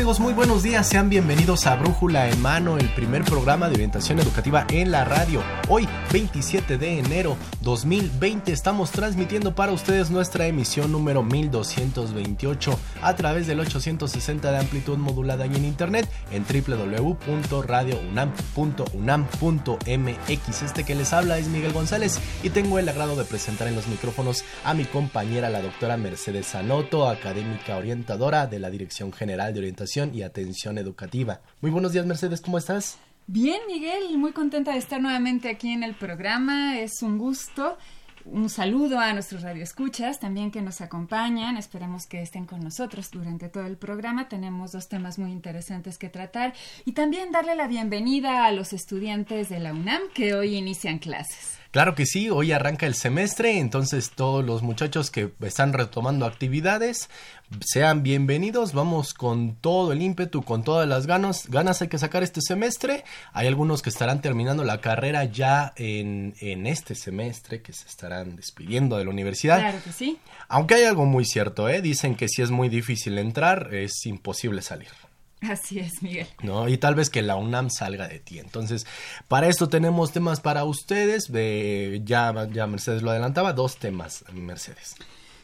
Muy buenos días, sean bienvenidos a Brújula en Mano, el primer programa de orientación educativa en la radio. Hoy, 27 de enero 2020, estamos transmitiendo para ustedes nuestra emisión número 1228 a través del 860 de amplitud modulada y en internet en www.radiounam.unam.mx. Este que les habla es Miguel González y tengo el agrado de presentar en los micrófonos a mi compañera, la doctora Mercedes Sanoto, académica orientadora de la Dirección General de Orientación y atención educativa. Muy buenos días, Mercedes, ¿cómo estás? Bien, Miguel, muy contenta de estar nuevamente aquí en el programa. Es un gusto. Un saludo a nuestros radioescuchas también que nos acompañan. Esperemos que estén con nosotros durante todo el programa. Tenemos dos temas muy interesantes que tratar y también darle la bienvenida a los estudiantes de la UNAM que hoy inician clases. Claro que sí, hoy arranca el semestre, entonces todos los muchachos que están retomando actividades, sean bienvenidos, vamos con todo el ímpetu, con todas las ganas, ganas hay que sacar este semestre, hay algunos que estarán terminando la carrera ya en, en este semestre, que se estarán despidiendo de la universidad. Claro que sí. Aunque hay algo muy cierto, ¿eh? dicen que si es muy difícil entrar, es imposible salir. Así es, Miguel. ¿No? Y tal vez que la UNAM salga de ti. Entonces, para esto tenemos temas para ustedes. ya, ya Mercedes lo adelantaba, dos temas, Mercedes.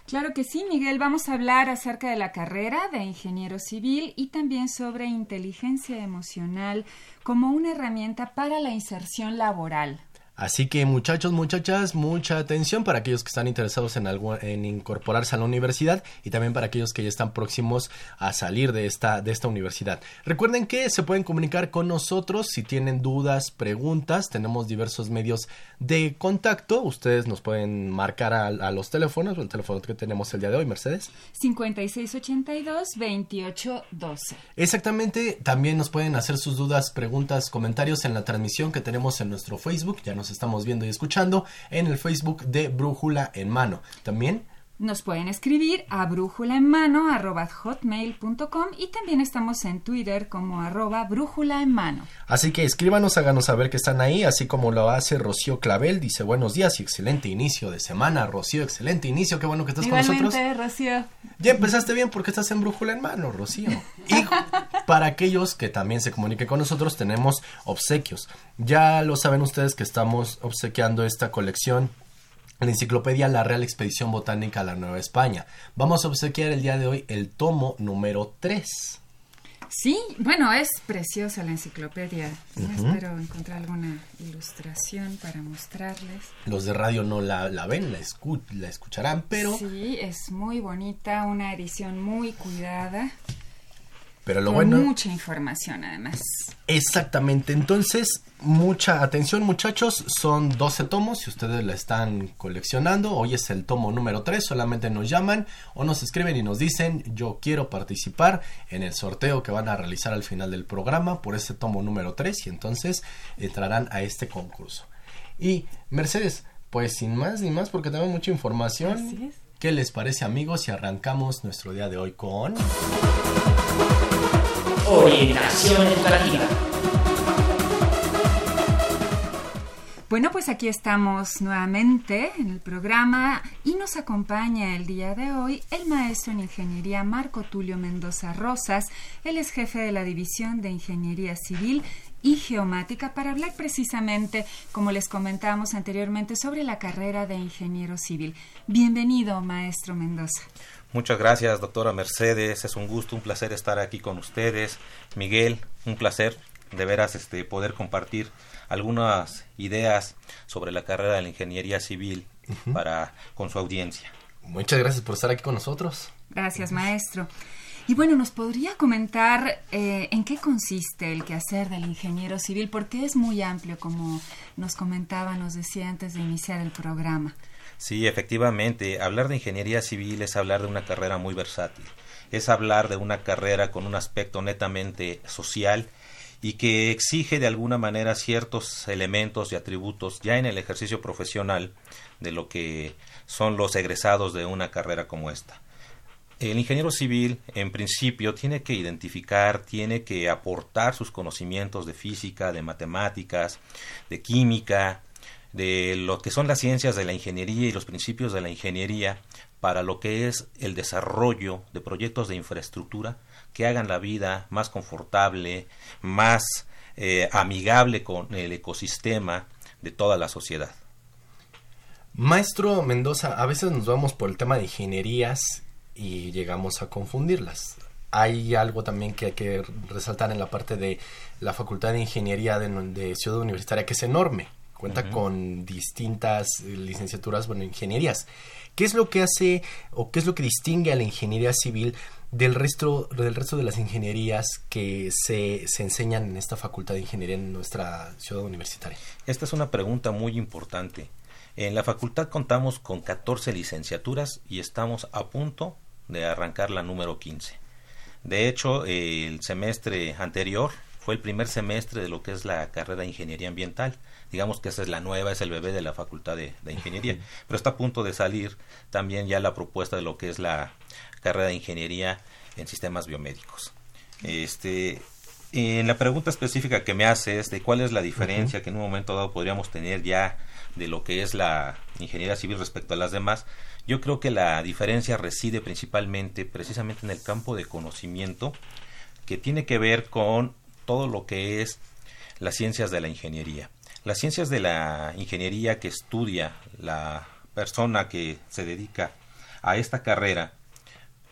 Claro que sí, Miguel. Vamos a hablar acerca de la carrera de ingeniero civil y también sobre inteligencia emocional como una herramienta para la inserción laboral. Así que muchachos, muchachas, mucha atención para aquellos que están interesados en, algo, en incorporarse a la universidad y también para aquellos que ya están próximos a salir de esta, de esta universidad. Recuerden que se pueden comunicar con nosotros si tienen dudas, preguntas. Tenemos diversos medios de contacto. Ustedes nos pueden marcar a, los teléfonos, el teléfono que tenemos el día de hoy, Mercedes. 5682-2812. Exactamente. También nos pueden hacer sus dudas, preguntas, comentarios en la transmisión que tenemos en nuestro Facebook. Ya nos estamos viendo y escuchando en el Facebook de Brújula en Mano. También nos pueden escribir a brújula en mano hotmail.com y también estamos en Twitter como arroba brújula en mano. Así que escríbanos, háganos saber que están ahí, así como lo hace Rocío Clavel. Dice buenos días y excelente inicio de semana. Rocío, excelente inicio, qué bueno que estás con nosotros. Rocío. Ya empezaste bien porque estás en brújula en mano, Rocío. Y para aquellos que también se comuniquen con nosotros, tenemos obsequios. Ya lo saben ustedes que estamos obsequiando esta colección la enciclopedia La Real Expedición Botánica a la Nueva España. Vamos a obsequiar el día de hoy el tomo número 3. Sí, bueno, es preciosa la enciclopedia. Espero encontrar alguna ilustración para mostrarles. Los de radio no la, ven, la, la escucharán, pero... Sí, es muy bonita, una edición muy cuidada. Pero lo bueno... Mucha información además. Exactamente, entonces mucha atención muchachos, son 12 tomos, si ustedes la están coleccionando, hoy es el tomo número 3, solamente nos llaman o nos escriben y nos dicen yo quiero participar en el sorteo que van a realizar al final del programa por este tomo número 3 y entonces entrarán a este concurso. Y Mercedes, pues sin más ni más porque tengo mucha información, ¿qué les parece amigos si arrancamos nuestro día de hoy con... Orientación educativa. Bueno, pues aquí estamos nuevamente en el programa y nos acompaña el día de hoy el maestro en ingeniería Marco Tulio Mendoza Rosas. Él es jefe de la División de Ingeniería Civil y Geomática para hablar precisamente, como les comentábamos anteriormente, sobre la carrera de ingeniero civil. Bienvenido, maestro Mendoza. Muchas gracias, doctora Mercedes. Es un gusto, un placer estar aquí con ustedes. Miguel, un placer de veras este, poder compartir algunas ideas sobre la carrera de la ingeniería civil para con su audiencia. Muchas gracias por estar aquí con nosotros. Gracias, maestro. Y bueno, ¿nos podría comentar eh, en qué consiste el quehacer del ingeniero civil? Porque es muy amplio, como nos comentaba, nos decía antes de iniciar el programa. Sí, efectivamente, hablar de ingeniería civil es hablar de una carrera muy versátil. Es hablar de una carrera con un aspecto netamente social y que exige de alguna manera ciertos elementos y atributos ya en el ejercicio profesional de lo que son los egresados de una carrera como esta. El ingeniero civil, en principio, tiene que identificar, tiene que aportar sus conocimientos de física, de matemáticas, de química, de lo que son las ciencias de la ingeniería y los principios de la ingeniería para lo que es el desarrollo de proyectos de infraestructura que hagan la vida más confortable, más eh, amigable con el ecosistema de toda la sociedad. Maestro Mendoza, a veces nos vamos por el tema de ingenierías y llegamos a confundirlas. Hay algo también que hay que resaltar en la parte de la Facultad de Ingeniería de, Ciudad Universitaria, que es enorme. Cuenta con distintas licenciaturas, bueno, ingenierías. ¿Qué es lo que hace o qué es lo que distingue a la ingeniería civil del resto, del resto de las ingenierías que se, se enseñan en esta facultad de ingeniería en nuestra ciudad universitaria? Esta es una pregunta muy importante. En la facultad contamos con 14 licenciaturas y estamos a punto de arrancar la número 15. De hecho, el semestre anterior fue el primer semestre de lo que es la carrera de ingeniería ambiental. Digamos que esa es la nueva, es el bebé de la facultad de, de ingeniería. Pero está a punto de salir también ya la propuesta de lo que es la carrera de ingeniería en sistemas biomédicos. Este, en la pregunta específica que me haces de cuál es la diferencia que en un momento dado podríamos tener ya de lo que es la ingeniería civil respecto a las demás, yo creo que la diferencia reside principalmente precisamente en el campo de conocimiento que tiene que ver con todo lo que es las ciencias de la ingeniería. Las ciencias de la ingeniería que estudia la persona que se dedica a esta carrera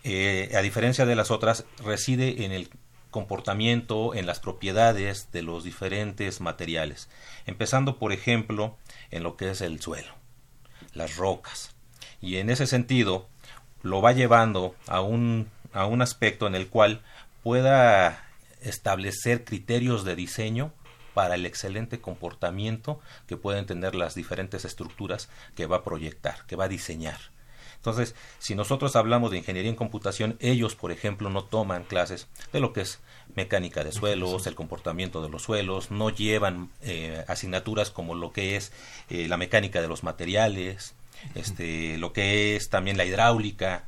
eh, a diferencia de las otras, reside en el comportamiento, en las propiedades de los diferentes materiales, empezando por ejemplo en lo que es el suelo, las rocas. Y en ese sentido lo va llevando a un, a un aspecto en el cual pueda establecer criterios de diseño para el excelente comportamiento que pueden tener las diferentes estructuras que va a proyectar, que va a diseñar. Entonces, si nosotros hablamos de ingeniería en computación, ellos, por ejemplo, no toman clases de lo que es mecánica de suelos, el comportamiento de los suelos, no llevan eh, asignaturas como lo que es eh, la mecánica de los materiales, este, lo que es también la hidráulica.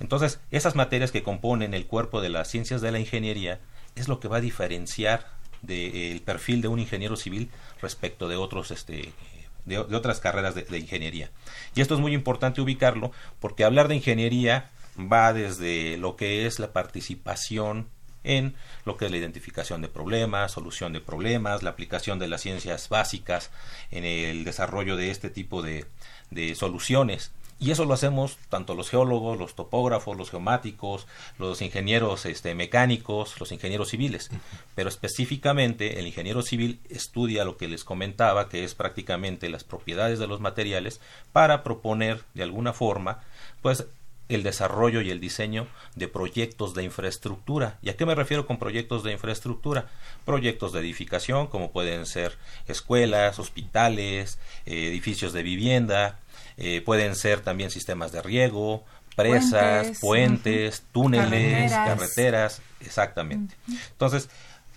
Entonces, esas materias que componen el cuerpo de las ciencias de la ingeniería es lo que va a diferenciar del perfil de un ingeniero civil respecto de otros este, de, otras carreras de, ingeniería. Y esto es muy importante ubicarlo porque hablar de ingeniería va desde lo que es la participación en lo que es la identificación de problemas, solución de problemas, la aplicación de las ciencias básicas en el desarrollo de este tipo de, de soluciones. Y eso lo hacemos tanto los geólogos, los topógrafos, los geomáticos, los ingenieros este, mecánicos, los ingenieros civiles. Pero específicamente el ingeniero civil estudia lo que les comentaba, que es prácticamente las propiedades de los materiales, para proponer de alguna forma, pues el desarrollo y el diseño de proyectos de infraestructura. ¿Y a qué me refiero con proyectos de infraestructura? Proyectos de edificación, como pueden ser escuelas, hospitales, eh, edificios de vivienda, eh, pueden ser también sistemas de riego, presas, puentes, túneles, carreteras, exactamente. Entonces,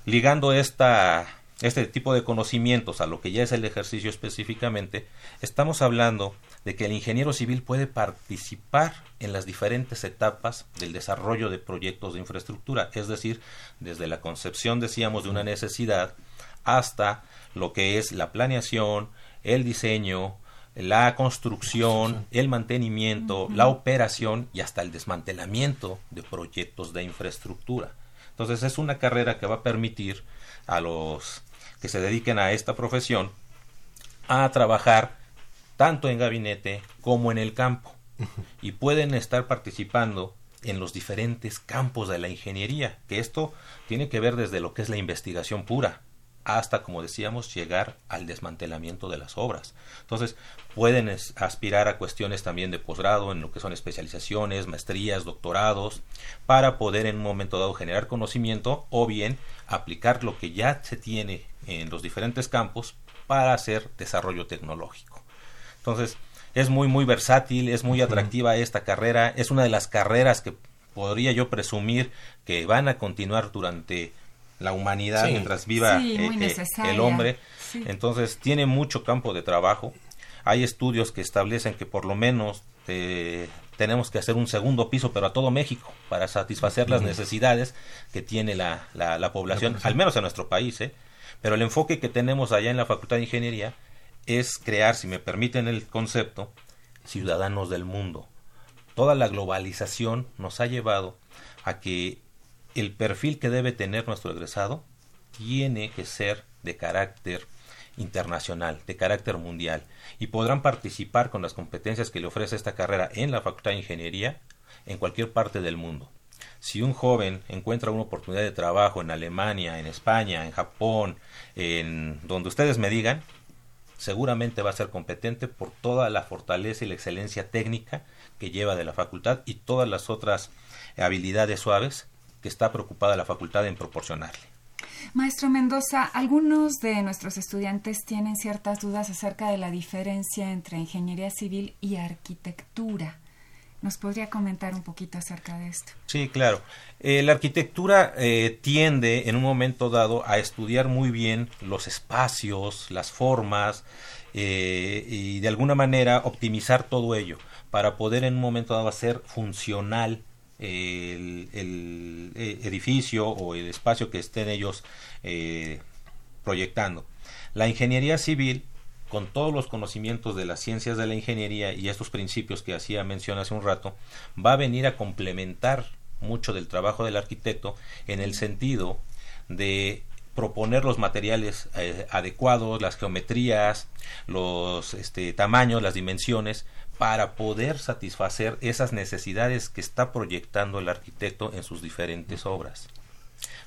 ligando esta, este tipo de conocimientos a lo que ya es el ejercicio específicamente, estamos hablando de que el ingeniero civil puede participar en las diferentes etapas del desarrollo de proyectos de infraestructura, es decir, desde la concepción, decíamos, de una necesidad hasta lo que es la planeación, el diseño, la construcción, el mantenimiento, la operación y hasta el desmantelamiento de proyectos de infraestructura. Entonces es una carrera que va a permitir a los que se dediquen a esta profesión a trabajar tanto en gabinete como en el campo. Y pueden estar participando en los diferentes campos de la ingeniería, que esto tiene que ver desde lo que es la investigación pura hasta, como decíamos, llegar al desmantelamiento de las obras. Entonces, pueden aspirar a cuestiones también de posgrado en lo que son especializaciones, maestrías, doctorados, para poder en un momento dado generar conocimiento o bien aplicar lo que ya se tiene en los diferentes campos para hacer desarrollo tecnológico. Entonces, es muy, muy versátil, es muy atractiva esta carrera, es una de las carreras que podría yo presumir que van a continuar durante la humanidad mientras viva eh, eh, el hombre. Entonces, tiene mucho campo de trabajo. Hay estudios que establecen que por lo menos eh, tenemos que hacer un segundo piso, pero a todo México, para satisfacer las necesidades que tiene la, la, población, al menos en nuestro país. Pero el enfoque que tenemos allá en la Facultad de Ingeniería es crear, si me permiten el concepto, ciudadanos del mundo. Toda la globalización nos ha llevado a que el perfil que debe tener nuestro egresado tiene que ser de carácter internacional, de carácter mundial, y podrán participar con las competencias que le ofrece esta carrera en la Facultad de Ingeniería en cualquier parte del mundo. Si un joven encuentra una oportunidad de trabajo en Alemania, en España, en Japón, en donde ustedes me digan, seguramente va a ser competente por toda la fortaleza y la excelencia técnica que lleva de la facultad y todas las otras habilidades suaves que está preocupada la facultad en proporcionarle. Maestro Mendoza, algunos de nuestros estudiantes tienen ciertas dudas acerca de la diferencia entre ingeniería civil y arquitectura. ¿Nos podría comentar un poquito acerca de esto? Sí, claro. Eh, la arquitectura eh, tiende en un momento dado a estudiar muy bien los espacios, las formas eh, y de alguna manera optimizar todo ello para poder en un momento dado hacer funcional el, edificio o el espacio que estén ellos proyectando. La ingeniería civil con todos los conocimientos de las ciencias de la ingeniería y estos principios que hacía mención hace un rato, va a venir a complementar mucho del trabajo del arquitecto en el sentido de proponer los materiales eh, adecuados, las geometrías, los este, tamaños, las dimensiones, para poder satisfacer esas necesidades que está proyectando el arquitecto en sus diferentes obras.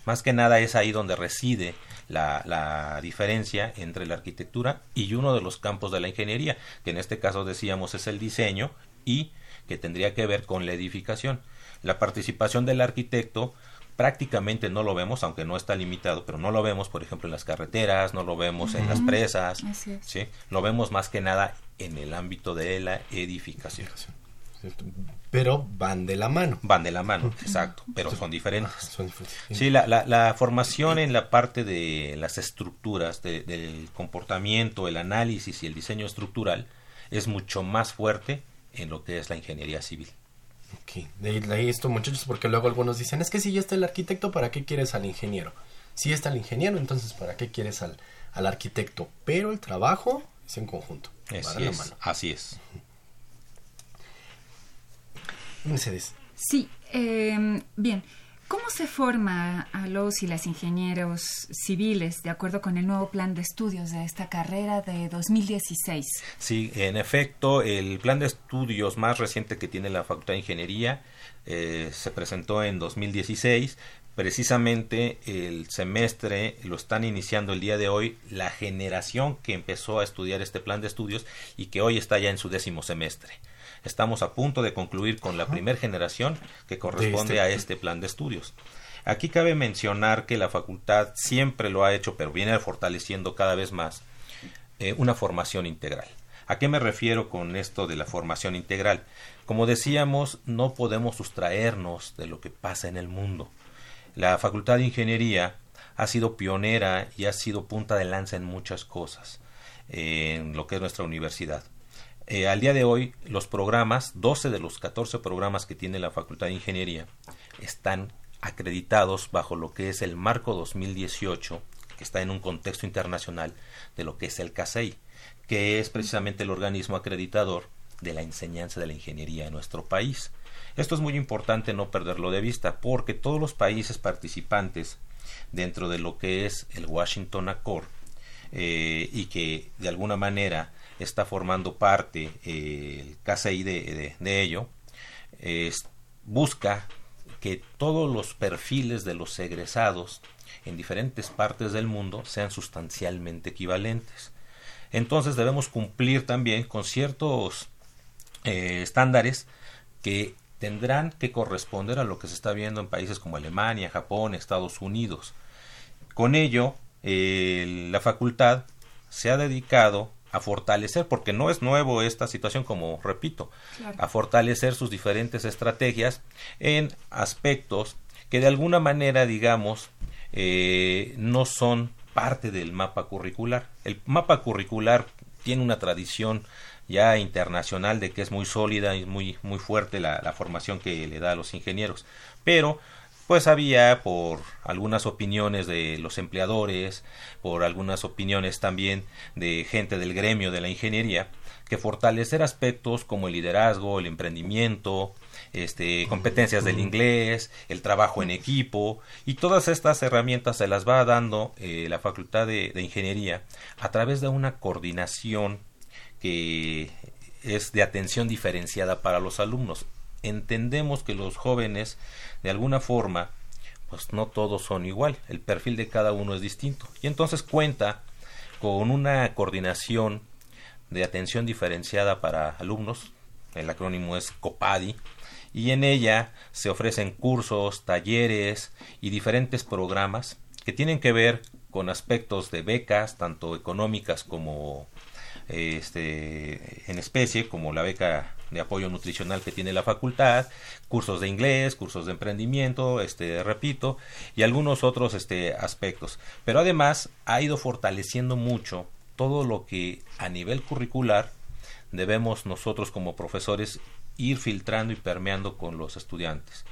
Más que nada es ahí donde reside la, diferencia entre la arquitectura y uno de los campos de la ingeniería, que en este caso decíamos es el diseño y que tendría que ver con la edificación. La participación del arquitecto prácticamente no lo vemos, aunque no está limitado, pero no lo vemos, por ejemplo, en las carreteras, no lo vemos en las presas, ¿sí? lo vemos más que nada en el ámbito de la edificación. Pero van de la mano. Van de la mano, exacto, pero son diferentes. Sí, la, la, formación en la parte de las estructuras, del comportamiento, el análisis y el diseño estructural es mucho más fuerte en lo que es la ingeniería civil. Ok, de ahí esto muchachos, porque luego algunos dicen, es que si ya está el arquitecto, ¿para qué quieres al ingeniero? Si está el ingeniero, entonces ¿para qué quieres al, al arquitecto? Pero el trabajo es en conjunto. Así es, así es. Mercedes. Sí, eh, bien. ¿Cómo se forma a los y las ingenieros civiles de acuerdo con el nuevo plan de estudios de esta carrera de 2016? Sí, en efecto, el plan de estudios más reciente que tiene la Facultad de Ingeniería eh, se presentó en 2016. Precisamente el semestre lo están iniciando el día de hoy la generación que empezó a estudiar este plan de estudios y que hoy está ya en su décimo semestre. Estamos a punto de concluir con la primera generación que corresponde este a este plan de estudios. Aquí cabe mencionar que la facultad siempre lo ha hecho, pero viene fortaleciendo cada vez más, eh, una formación integral. ¿A qué me refiero con esto de la formación integral? Como decíamos, no podemos sustraernos de lo que pasa en el mundo. La Facultad de Ingeniería ha sido pionera y ha sido punta de lanza en muchas cosas en lo que es nuestra universidad. Eh, al día de hoy, los programas, 12 de los 14 programas que tiene la Facultad de Ingeniería, están acreditados bajo lo que es el marco 2018, que está en un contexto internacional de lo que es el CASEI. que es precisamente el organismo acreditador de la enseñanza de la ingeniería en nuestro país. Esto es muy importante no perderlo de vista porque todos los países participantes dentro de lo que es el Washington Accord eh, y que de alguna manera está formando parte eh, el KCI de, ello, busca que todos los perfiles de los egresados en diferentes partes del mundo sean sustancialmente equivalentes. Entonces debemos cumplir también con ciertos eh, estándares que tendrán que corresponder a lo que se está viendo en países como Alemania, Japón, Estados Unidos. Con ello, eh, la facultad se ha dedicado a fortalecer, porque no es nuevo esta situación, como repito, a fortalecer sus diferentes estrategias en aspectos que de alguna manera, digamos, eh, no son parte del mapa curricular. El mapa curricular tiene una tradición ya internacional de que es muy sólida y muy, muy fuerte la, la formación que le da a los ingenieros. Pero pues había por algunas opiniones de los empleadores, por algunas opiniones también de gente del gremio de la ingeniería, que fortalecer aspectos como el liderazgo, el emprendimiento, este, competencias del inglés, el trabajo en equipo y todas estas herramientas se las va dando eh, la Facultad de, de Ingeniería a través de una coordinación que es de atención diferenciada para los alumnos. Entendemos que los jóvenes, de alguna forma, pues no todos son igual, el perfil de cada uno es distinto. Y entonces cuenta con una coordinación de atención diferenciada para alumnos, el acrónimo es COPADI, y en ella se ofrecen cursos, talleres y diferentes programas que tienen que ver con aspectos de becas, tanto económicas como este, en especie, como la beca de apoyo nutricional que tiene la facultad, cursos de inglés, cursos de emprendimiento, este, repito, y algunos otros este, aspectos. Pero además ha ido fortaleciendo mucho todo lo que a nivel curricular debemos nosotros como profesores ir filtrando y permeando con los estudiantes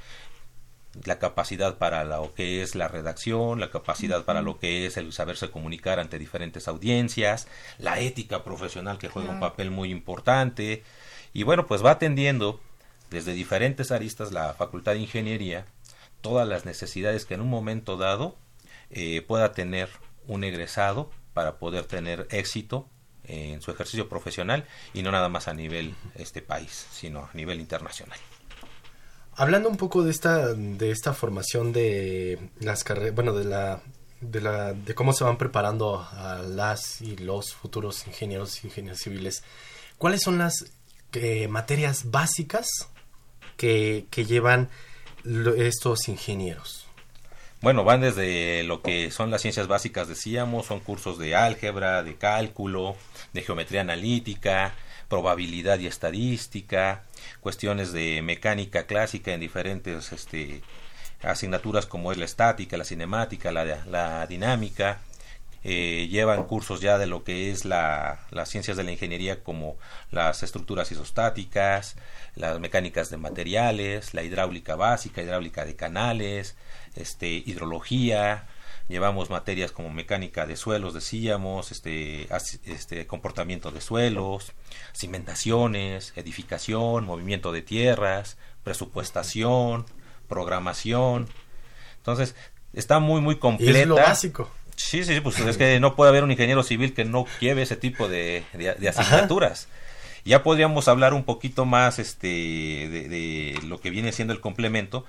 la capacidad para lo que es la redacción, la capacidad para lo que es el saberse comunicar ante diferentes audiencias, la ética profesional que juega un papel muy importante. Y bueno, pues va atendiendo desde diferentes aristas la Facultad de Ingeniería todas las necesidades que en un momento dado eh, pueda tener un egresado para poder tener éxito en su ejercicio profesional y no nada más a nivel este país, sino a nivel internacional. Hablando un poco de esta, de esta formación de las carreras, bueno, de la, de cómo se van preparando a las y los futuros ingenieros ingenieros civiles, ¿cuáles son las eh, materias básicas que, que llevan estos ingenieros? Bueno, van desde lo que son las ciencias básicas, decíamos, son cursos de álgebra, de cálculo, de geometría analítica, probabilidad y estadística, cuestiones de mecánica clásica en diferentes este, asignaturas como es la estática, la cinemática, la, la dinámica. Eh, llevan cursos ya de lo que es la, las ciencias de la ingeniería como las estructuras isostáticas, las mecánicas de materiales, la hidráulica básica, hidráulica de canales, este, hidrología, llevamos materias como mecánica de suelos, decíamos, este, este comportamiento de suelos, cimentaciones, edificación, movimiento de tierras, presupuestación, programación. Entonces, está muy, muy completa. es lo básico. Sí, sí, pues es que no puede haber un ingeniero civil que no lleve ese tipo de, de, asignaturas. Ya podríamos hablar un poquito más este, de, de, lo que viene siendo el complemento,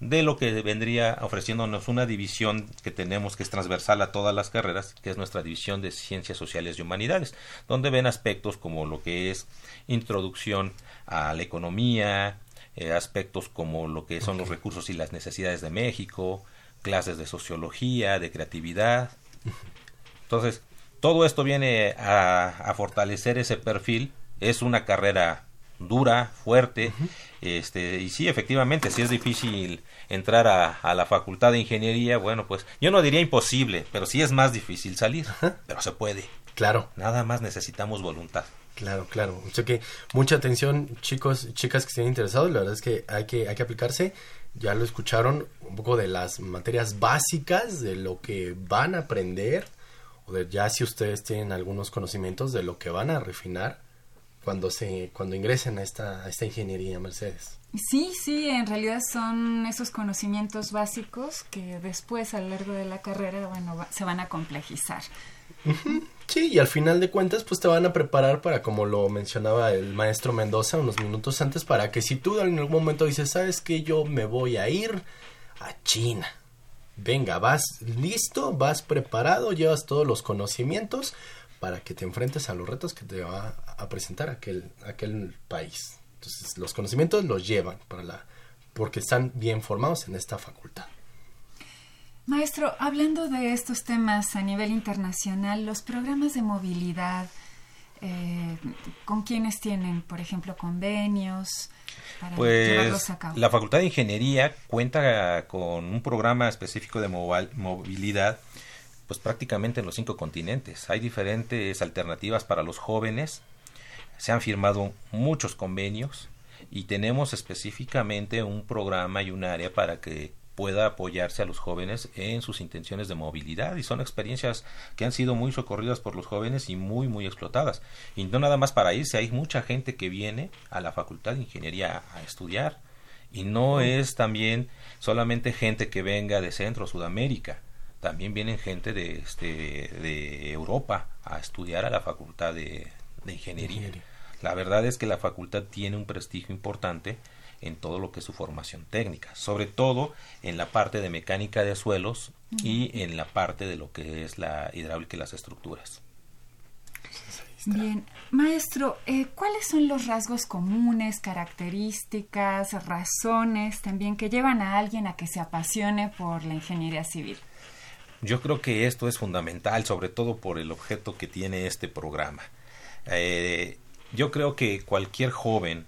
de lo que vendría ofreciéndonos una división que tenemos que es transversal a todas las carreras, que es nuestra división de ciencias sociales y humanidades, donde ven aspectos como lo que es introducción a la economía, eh, aspectos como lo que son los recursos y las necesidades de México, clases de sociología, de creatividad. Entonces, todo esto viene a, a fortalecer ese perfil. Es una carrera dura, fuerte, este, y sí, efectivamente, si es difícil entrar a, la facultad de ingeniería, bueno, pues yo no diría imposible, pero sí es más difícil salir, pero se puede. Claro. Nada más necesitamos voluntad. Claro, claro. O sea que mucha atención, chicos, chicas que estén interesados, la verdad es que hay que, hay que aplicarse. Ya lo escucharon, un poco de las materias básicas, de lo que van a aprender o de ya si ustedes tienen algunos conocimientos de lo que van a refinar cuando se cuando ingresen a esta, a esta ingeniería Mercedes. Sí, sí, en realidad son esos conocimientos básicos que después a lo largo de la carrera, bueno, va- se van a complejizar. Sí, y al final de cuentas, pues te van a preparar para, como lo mencionaba el maestro Mendoza unos minutos antes, para que si tú en algún momento dices, sabes que yo me voy a ir a China. Venga, vas listo, vas preparado, llevas todos los conocimientos para que te enfrentes a los retos que te va a presentar aquel, aquel país. Entonces, los conocimientos los llevan para la, porque están bien formados en esta facultad. Maestro, hablando de estos temas a nivel internacional, los programas de movilidad, eh, ¿con quiénes tienen, por ejemplo, convenios para Pues llevarlos a cabo? la Facultad de Ingeniería cuenta con un programa específico de movilidad pues prácticamente en los cinco continentes. Hay diferentes alternativas para los jóvenes. Se han firmado muchos convenios y tenemos específicamente un programa y un área para que pueda apoyarse a los jóvenes en sus intenciones de movilidad. Y son experiencias que han sido muy socorridas por los jóvenes y muy muy explotadas. Y no nada más para irse hay mucha gente que viene a la facultad de ingeniería a estudiar. Y no es también solamente gente que venga de Centro Sudamérica también vienen gente de este de Europa a estudiar a la facultad de, de ingeniería Ingeniería. la verdad es que la facultad tiene un prestigio importante en todo lo que es su formación técnica, sobre todo en la parte de mecánica de suelos y en la parte de lo que es la hidráulica y las estructuras. Bien, maestro, eh, ¿cuáles son los rasgos comunes, características, razones también que llevan a alguien a que se apasione por la ingeniería civil? Yo creo que esto es fundamental, sobre todo por el objeto que tiene este programa. Eh, yo creo que cualquier joven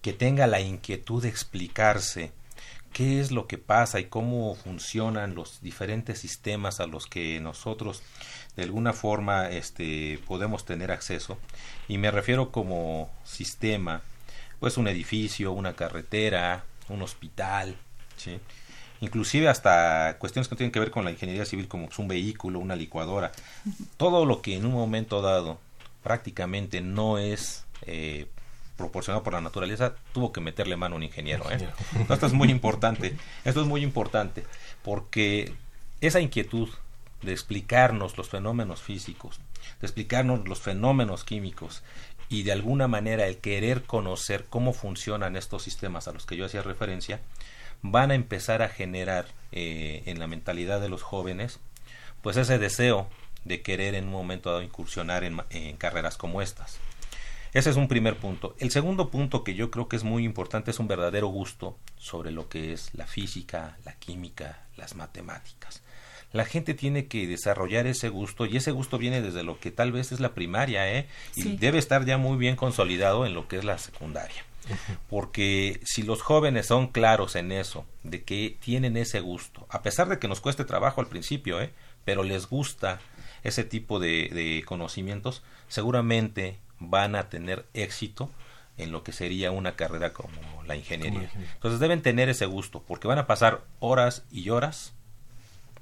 que tenga la inquietud de explicarse qué es lo que pasa y cómo funcionan los diferentes sistemas a los que nosotros de alguna forma este podemos tener acceso y me refiero como sistema pues un edificio una carretera un hospital ¿sí? Inclusive hasta cuestiones que tienen que ver con la ingeniería civil como pues, un vehículo una licuadora todo lo que en un momento dado prácticamente no es eh, proporcionado por la naturaleza, tuvo que meterle mano un ingeniero. ¿eh? Esto es muy importante. Esto es muy importante porque esa inquietud de explicarnos los fenómenos físicos, de explicarnos los fenómenos químicos y de alguna manera el querer conocer cómo funcionan estos sistemas a los que yo hacía referencia, van a empezar a generar eh, en la mentalidad de los jóvenes pues ese deseo de querer en un momento dado incursionar en, carreras como estas. Ese es un primer punto. El segundo punto que yo creo que es muy importante es un verdadero gusto sobre lo que es la física, la química, las matemáticas. La gente tiene que desarrollar ese gusto y ese gusto viene desde lo que tal vez es la primaria, ¿eh? Y Sí. debe estar ya muy bien consolidado en lo que es la secundaria. Porque si los jóvenes son claros en eso, de que tienen ese gusto, a pesar de que nos cueste trabajo al principio, ¿eh? pero les gusta ese tipo de, de conocimientos, seguramente van a tener éxito en lo que sería una carrera como la ingeniería. Como la ingeniería. Entonces deben tener ese gusto, porque van a pasar horas y horas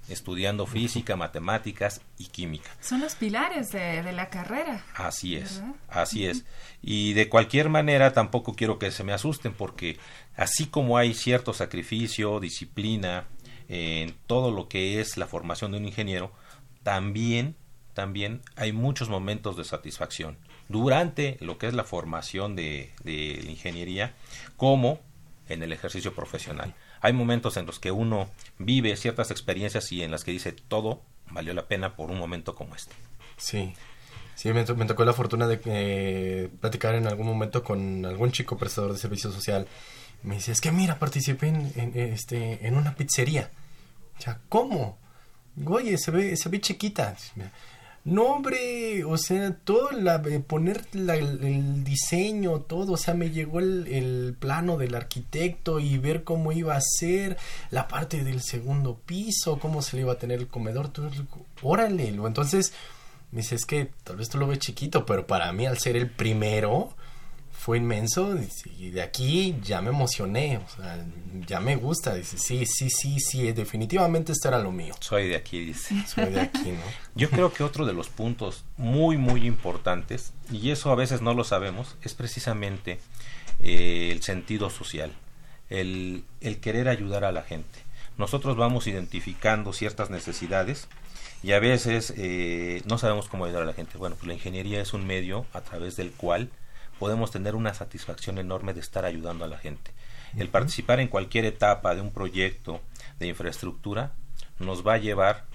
estudiando física, matemáticas y química. Son los pilares de, de la carrera. Así es, ¿Verdad? así es. Y de cualquier manera tampoco quiero que se me asusten porque así como hay cierto sacrificio, disciplina en todo lo que es la formación de un ingeniero, también también hay muchos momentos de satisfacción durante lo que es la formación de, de ingeniería como en el ejercicio profesional. Hay momentos en los que uno vive ciertas experiencias y en las que dice todo valió la pena por un momento como este. Sí. Sí, me, me tocó la fortuna de eh, platicar en algún momento con algún chico prestador de servicio social. Me dice, es que mira, participé en, en, este, en una pizzería. O sea, ¿cómo? Oye, se ve, se ve chiquita. No, hombre, o sea, todo, la, eh, poner el, diseño, todo, o sea, me llegó el, el plano del arquitecto y ver cómo iba a ser la parte del segundo piso, cómo se le iba a tener el comedor, todo, órale, entonces, me dice, es que tal vez tú lo ves chiquito, pero para mí al ser el primero, fue inmenso y de aquí ya me emocioné, o sea, ya me gusta, dice, sí, sí, sí, sí, definitivamente esto era lo mío. Soy de aquí, dice. Soy de aquí, ¿no? Yo creo que otro de los puntos muy, muy importantes, y eso a veces no lo sabemos, es precisamente eh, el sentido social, el, el querer ayudar a la gente. Nosotros vamos identificando ciertas necesidades y a veces eh, no sabemos cómo ayudar a la gente. Bueno, pues la ingeniería es un medio a través del cual podemos tener una satisfacción enorme de estar ayudando a la gente. El participar en cualquier etapa de un proyecto de infraestructura nos va a llevar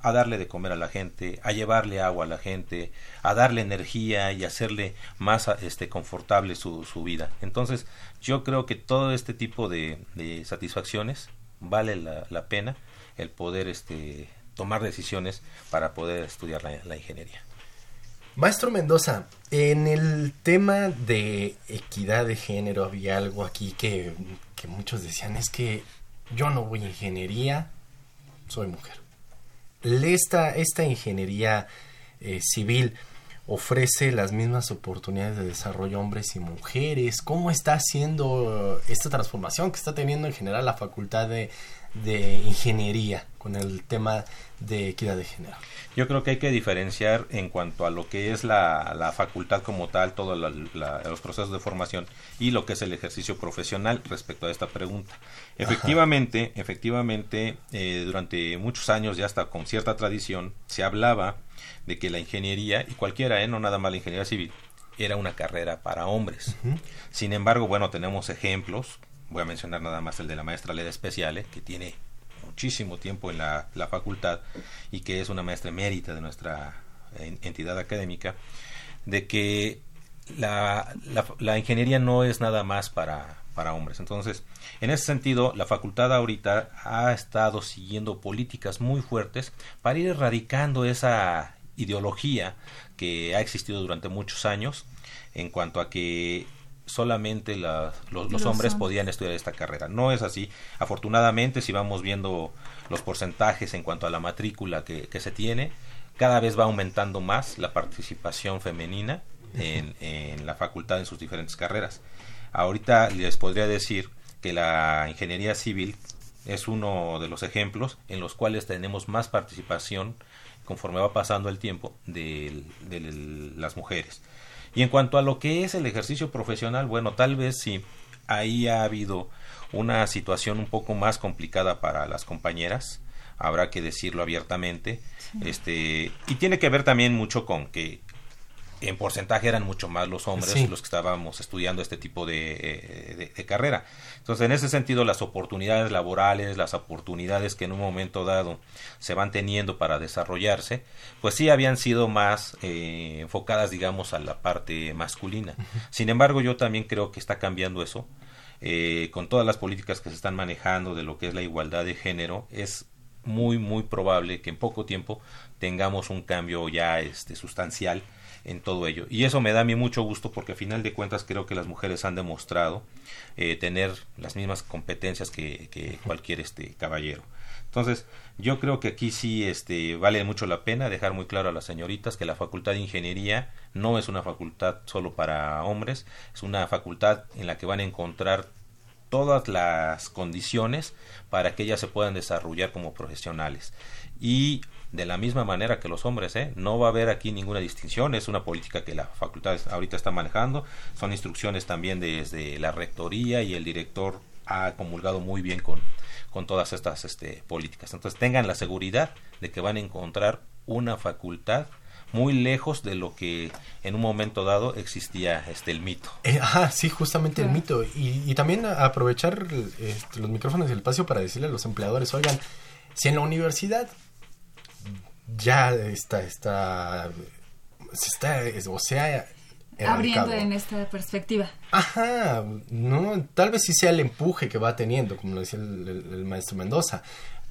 a darle de comer a la gente, a llevarle agua a la gente, a darle energía y hacerle más este, confortable su, su vida. Entonces, yo creo que todo este tipo de, de satisfacciones vale la, la, pena el poder este, tomar decisiones para poder estudiar la, la ingeniería. Maestro Mendoza, en el tema de equidad de género había algo aquí que, que, muchos decían, es que yo no voy a ingeniería, soy mujer. Esta, esta ingeniería eh, civil ofrece las mismas oportunidades de desarrollo hombres y mujeres. ¿Cómo está haciendo esta transformación que está teniendo en general la facultad de, de ingeniería con el tema de equidad de género? Yo creo que hay que diferenciar en cuanto a lo que es la, la facultad como tal, todos los procesos de formación y lo que es el ejercicio profesional respecto a esta pregunta. Efectivamente, Ajá. efectivamente, eh, durante muchos años, ya hasta con cierta tradición, se hablaba de que la ingeniería, y cualquiera, ¿eh? no nada más la ingeniería civil, era una carrera para hombres. Uh -huh. Sin embargo, bueno, tenemos ejemplos, voy a mencionar nada más el de la maestra Leda Especiale, que tiene muchísimo tiempo en la, la, facultad y que es una maestra emérita de nuestra entidad académica, de que la, la, la, ingeniería no es nada más para, para hombres. Entonces, en ese sentido, la facultad ahorita ha estado siguiendo políticas muy fuertes para ir erradicando esa ideología que ha existido durante muchos años en cuanto a que solamente la, los, los, hombres podían estudiar esta carrera. No es así. Afortunadamente, si vamos viendo los porcentajes en cuanto a la matrícula que, que se tiene, cada vez va aumentando más la participación femenina en, en, la facultad en sus diferentes carreras. Ahorita les podría decir que la ingeniería civil es uno de los ejemplos en los cuales tenemos más participación conforme va pasando el tiempo de, de las mujeres. Y en cuanto a lo que es el ejercicio profesional, bueno, tal vez sí, ahí ha habido una situación un poco más complicada para las compañeras, habrá que decirlo abiertamente, sí. este, y tiene que ver también mucho con que en porcentaje eran mucho más los hombres sí. los que estábamos estudiando este tipo de, eh, de, de, carrera. Entonces, en ese sentido, las oportunidades laborales, las oportunidades que en un momento dado se van teniendo para desarrollarse, pues sí habían sido más eh, enfocadas, digamos, a la parte masculina. Uh -huh. Sin embargo, yo también creo que está cambiando eso. Eh, con todas las políticas que se están manejando de lo que es la igualdad de género, es muy, muy probable que en poco tiempo tengamos un cambio ya este, sustancial en todo ello. Y eso me da a mí mucho gusto porque a final de cuentas creo que las mujeres han demostrado eh, tener las mismas competencias que, que, cualquier este caballero. Entonces, yo creo que aquí sí este, vale mucho la pena dejar muy claro a las señoritas que la Facultad de Ingeniería no es una facultad solo para hombres, es una facultad en la que van a encontrar todas las condiciones para que ellas se puedan desarrollar como profesionales. Y de la misma manera que los hombres, ¿eh? no va a haber aquí ninguna distinción, es una política que la facultad ahorita está manejando, son instrucciones también desde la rectoría y el director ha comulgado muy bien con, con todas estas este, políticas. Entonces tengan la seguridad de que van a encontrar una facultad muy lejos de lo que en un momento dado existía este el mito. Eh, ajá, sí, justamente el mito. Y, y también aprovechar este, los micrófonos del espacio para decirle a los empleadores, oigan, si en la universidad ya está, está, se está, o sea, abriendo en esta perspectiva. Ajá, no, tal vez sí sea el empuje que va teniendo, como lo decía el, el, el, maestro Mendoza.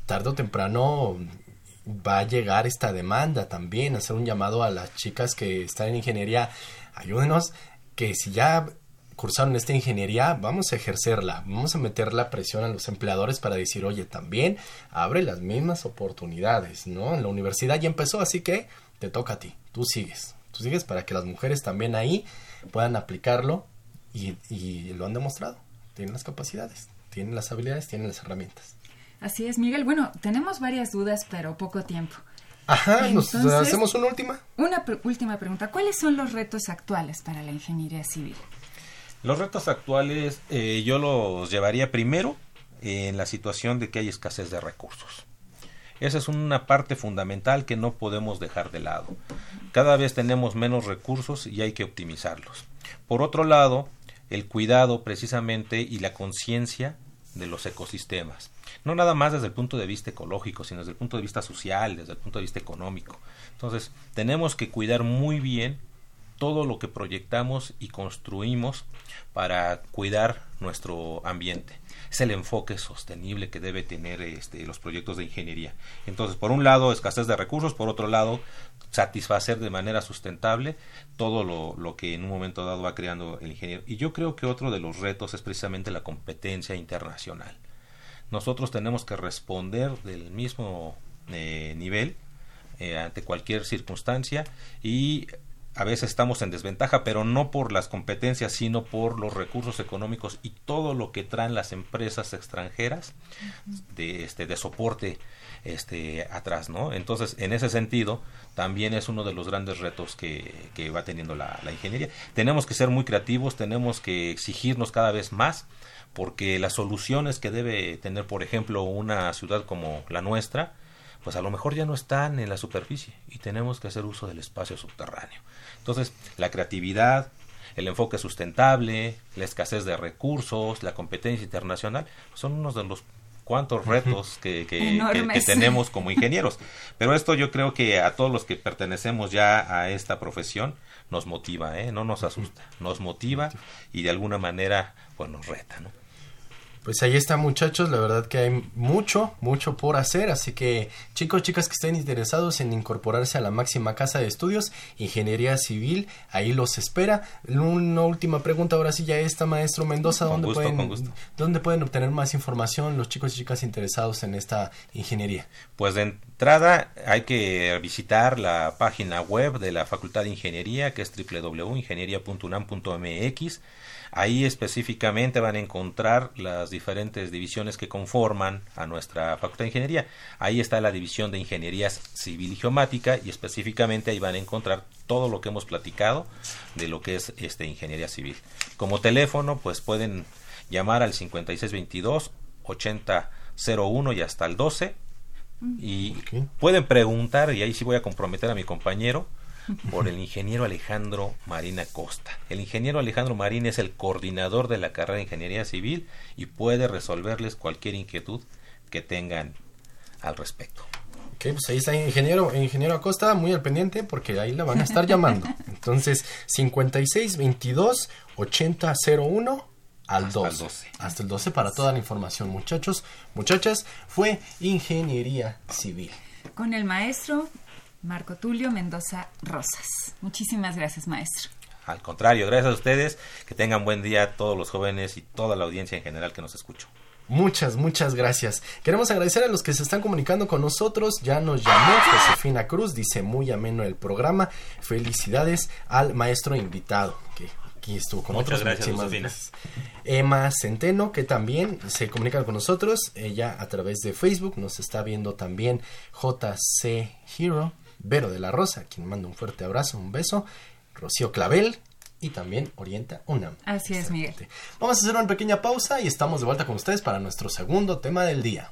Tarde o temprano va a llegar esta demanda también, hacer un llamado a las chicas que están en ingeniería, ayúdenos, que si ya cursaron esta ingeniería, vamos a ejercerla, vamos a meter la presión a los empleadores para decir, oye, también abre las mismas oportunidades, ¿no? En la universidad ya empezó, así que te toca a ti, tú sigues, tú sigues para que las mujeres también ahí puedan aplicarlo y, y lo han demostrado. Tienen las capacidades, tienen las habilidades, tienen las herramientas. Así es, Miguel. Bueno, tenemos varias dudas, pero poco tiempo. Ajá, nos Entonces- hacemos una última. Una última pregunta. ¿Cuáles son los retos actuales para la ingeniería civil? Los retos actuales eh, yo los llevaría primero en la situación de que hay escasez de recursos. Esa es una parte fundamental que no podemos dejar de lado. Cada vez tenemos menos recursos y hay que optimizarlos. Por otro lado, el cuidado precisamente y la conciencia de los ecosistemas. No nada más desde el punto de vista ecológico, sino desde el punto de vista social, desde el punto de vista económico. Entonces, tenemos que cuidar muy bien todo lo que proyectamos y construimos para cuidar nuestro ambiente. Es el enfoque sostenible que debe tener este, los proyectos de ingeniería. Entonces, por un lado, escasez de recursos, por otro lado, satisfacer de manera sustentable todo lo, que en un momento dado va creando el ingeniero. Y yo creo que otro de los retos es precisamente la competencia internacional. Nosotros tenemos que responder del mismo eh, nivel eh, ante cualquier circunstancia y a veces estamos en desventaja, pero no por las competencias, sino por los recursos económicos y todo lo que traen las empresas extranjeras de este de soporte este atrás, ¿no? Entonces, en ese sentido, también es uno de los grandes retos que, que va teniendo la, la ingeniería. Tenemos que ser muy creativos, tenemos que exigirnos cada vez más, porque las soluciones que debe tener, por ejemplo, una ciudad como la nuestra, pues a lo mejor ya no están en la superficie y tenemos que hacer uso del espacio subterráneo. Entonces, la creatividad, el enfoque sustentable, la escasez de recursos, la competencia internacional, pues son unos de los cuantos retos que, que- que- que tenemos como ingenieros. Pero esto yo creo que a todos los que pertenecemos ya a esta profesión nos motiva, ¿eh? no nos asusta, nos motiva y de alguna manera pues nos reta. ¿no? Pues ahí está muchachos, la verdad que hay mucho, mucho por hacer, así que chicos, chicas que estén interesados en incorporarse a la máxima casa de estudios, Ingeniería Civil, ahí los espera. Una última pregunta, ahora sí ya está, maestro Mendoza, Con ¿dónde, gusto, pueden, con gusto. ¿dónde pueden obtener más información los chicos y chicas interesados en esta ingeniería? Pues de entrada hay que visitar la página web de la Facultad de Ingeniería, que es www.ingeniería.unam.mx. Ahí específicamente van a encontrar las diferentes divisiones que conforman a nuestra Facultad de Ingeniería. Ahí está la división de Ingenierías Civil y Geomática y específicamente ahí van a encontrar todo lo que hemos platicado de lo que es este Ingeniería Civil. Como teléfono, pues pueden llamar al 5622 8001 y hasta el 12 y Ok. pueden preguntar, y ahí sí voy a comprometer a mi compañero, por el ingeniero Alejandro Marina Costa. El ingeniero Alejandro Marín es el coordinador de la carrera de Ingeniería Civil y puede resolverles cualquier inquietud que tengan al respecto. Ok, pues ahí está ingeniero, ingeniero Acosta, muy al pendiente porque ahí la van a estar llamando. Entonces, 56 22 80 01 al Hasta el 12. 12. Hasta el 12 para toda la información, muchachos. Muchachas, fue Ingeniería Civil. Con el maestro Marco Tulio Mendoza Rosas. Muchísimas gracias, maestro. Al contrario, gracias a ustedes, que tengan buen día a todos los jóvenes y toda la audiencia en general que nos escucha. Muchas, muchas gracias. Queremos agradecer a los que se están comunicando con nosotros. Ya nos llamó Josefina Cruz, dice muy ameno el programa. Felicidades al maestro invitado que aquí estuvo con Muchas nosotros. gracias, Muchísimas Josefina. gracias. Emma Centeno, que también se comunica con nosotros. Ella a través de Facebook nos está viendo también JC Hero, Vero de la Rosa, quien manda un fuerte abrazo, un beso. Rocío Clavel y también Orienta UNAM. Así es, Miguel. Vamos a hacer una pequeña pausa y estamos de vuelta con ustedes para nuestro segundo tema del día.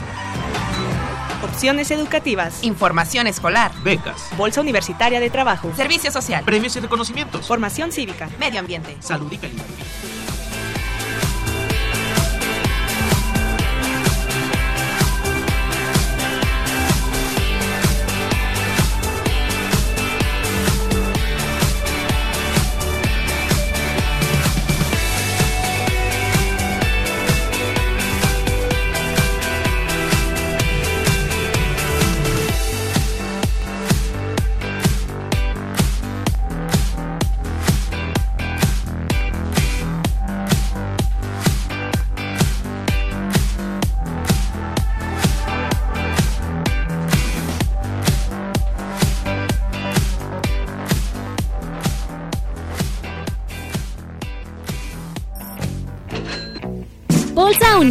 Opciones educativas. Información escolar, Becas, Bolsa Universitaria de Trabajo. servicio social, premios y reconocimientos, Formación cívica. medio ambiente. salud y calidad.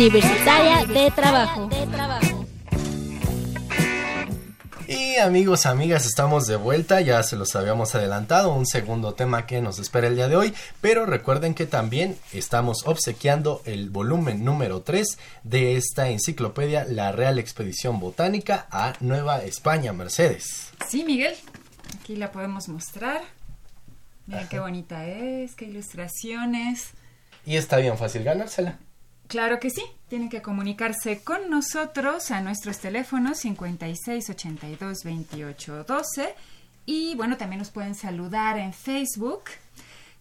Universitaria de Trabajo. Y amigos, amigas, estamos de vuelta, ya se los habíamos adelantado, un segundo tema que nos espera el día de hoy, pero recuerden que también estamos obsequiando el volumen número 3 de esta enciclopedia La Real Expedición Botánica a Nueva España, Mercedes. Sí, Miguel, aquí la podemos mostrar. Miren qué bonita es, qué ilustraciones. Y está bien fácil ganársela. Claro que sí. Tienen que comunicarse con nosotros a nuestros teléfonos 56 82 28 12 y bueno, también nos pueden saludar en Facebook.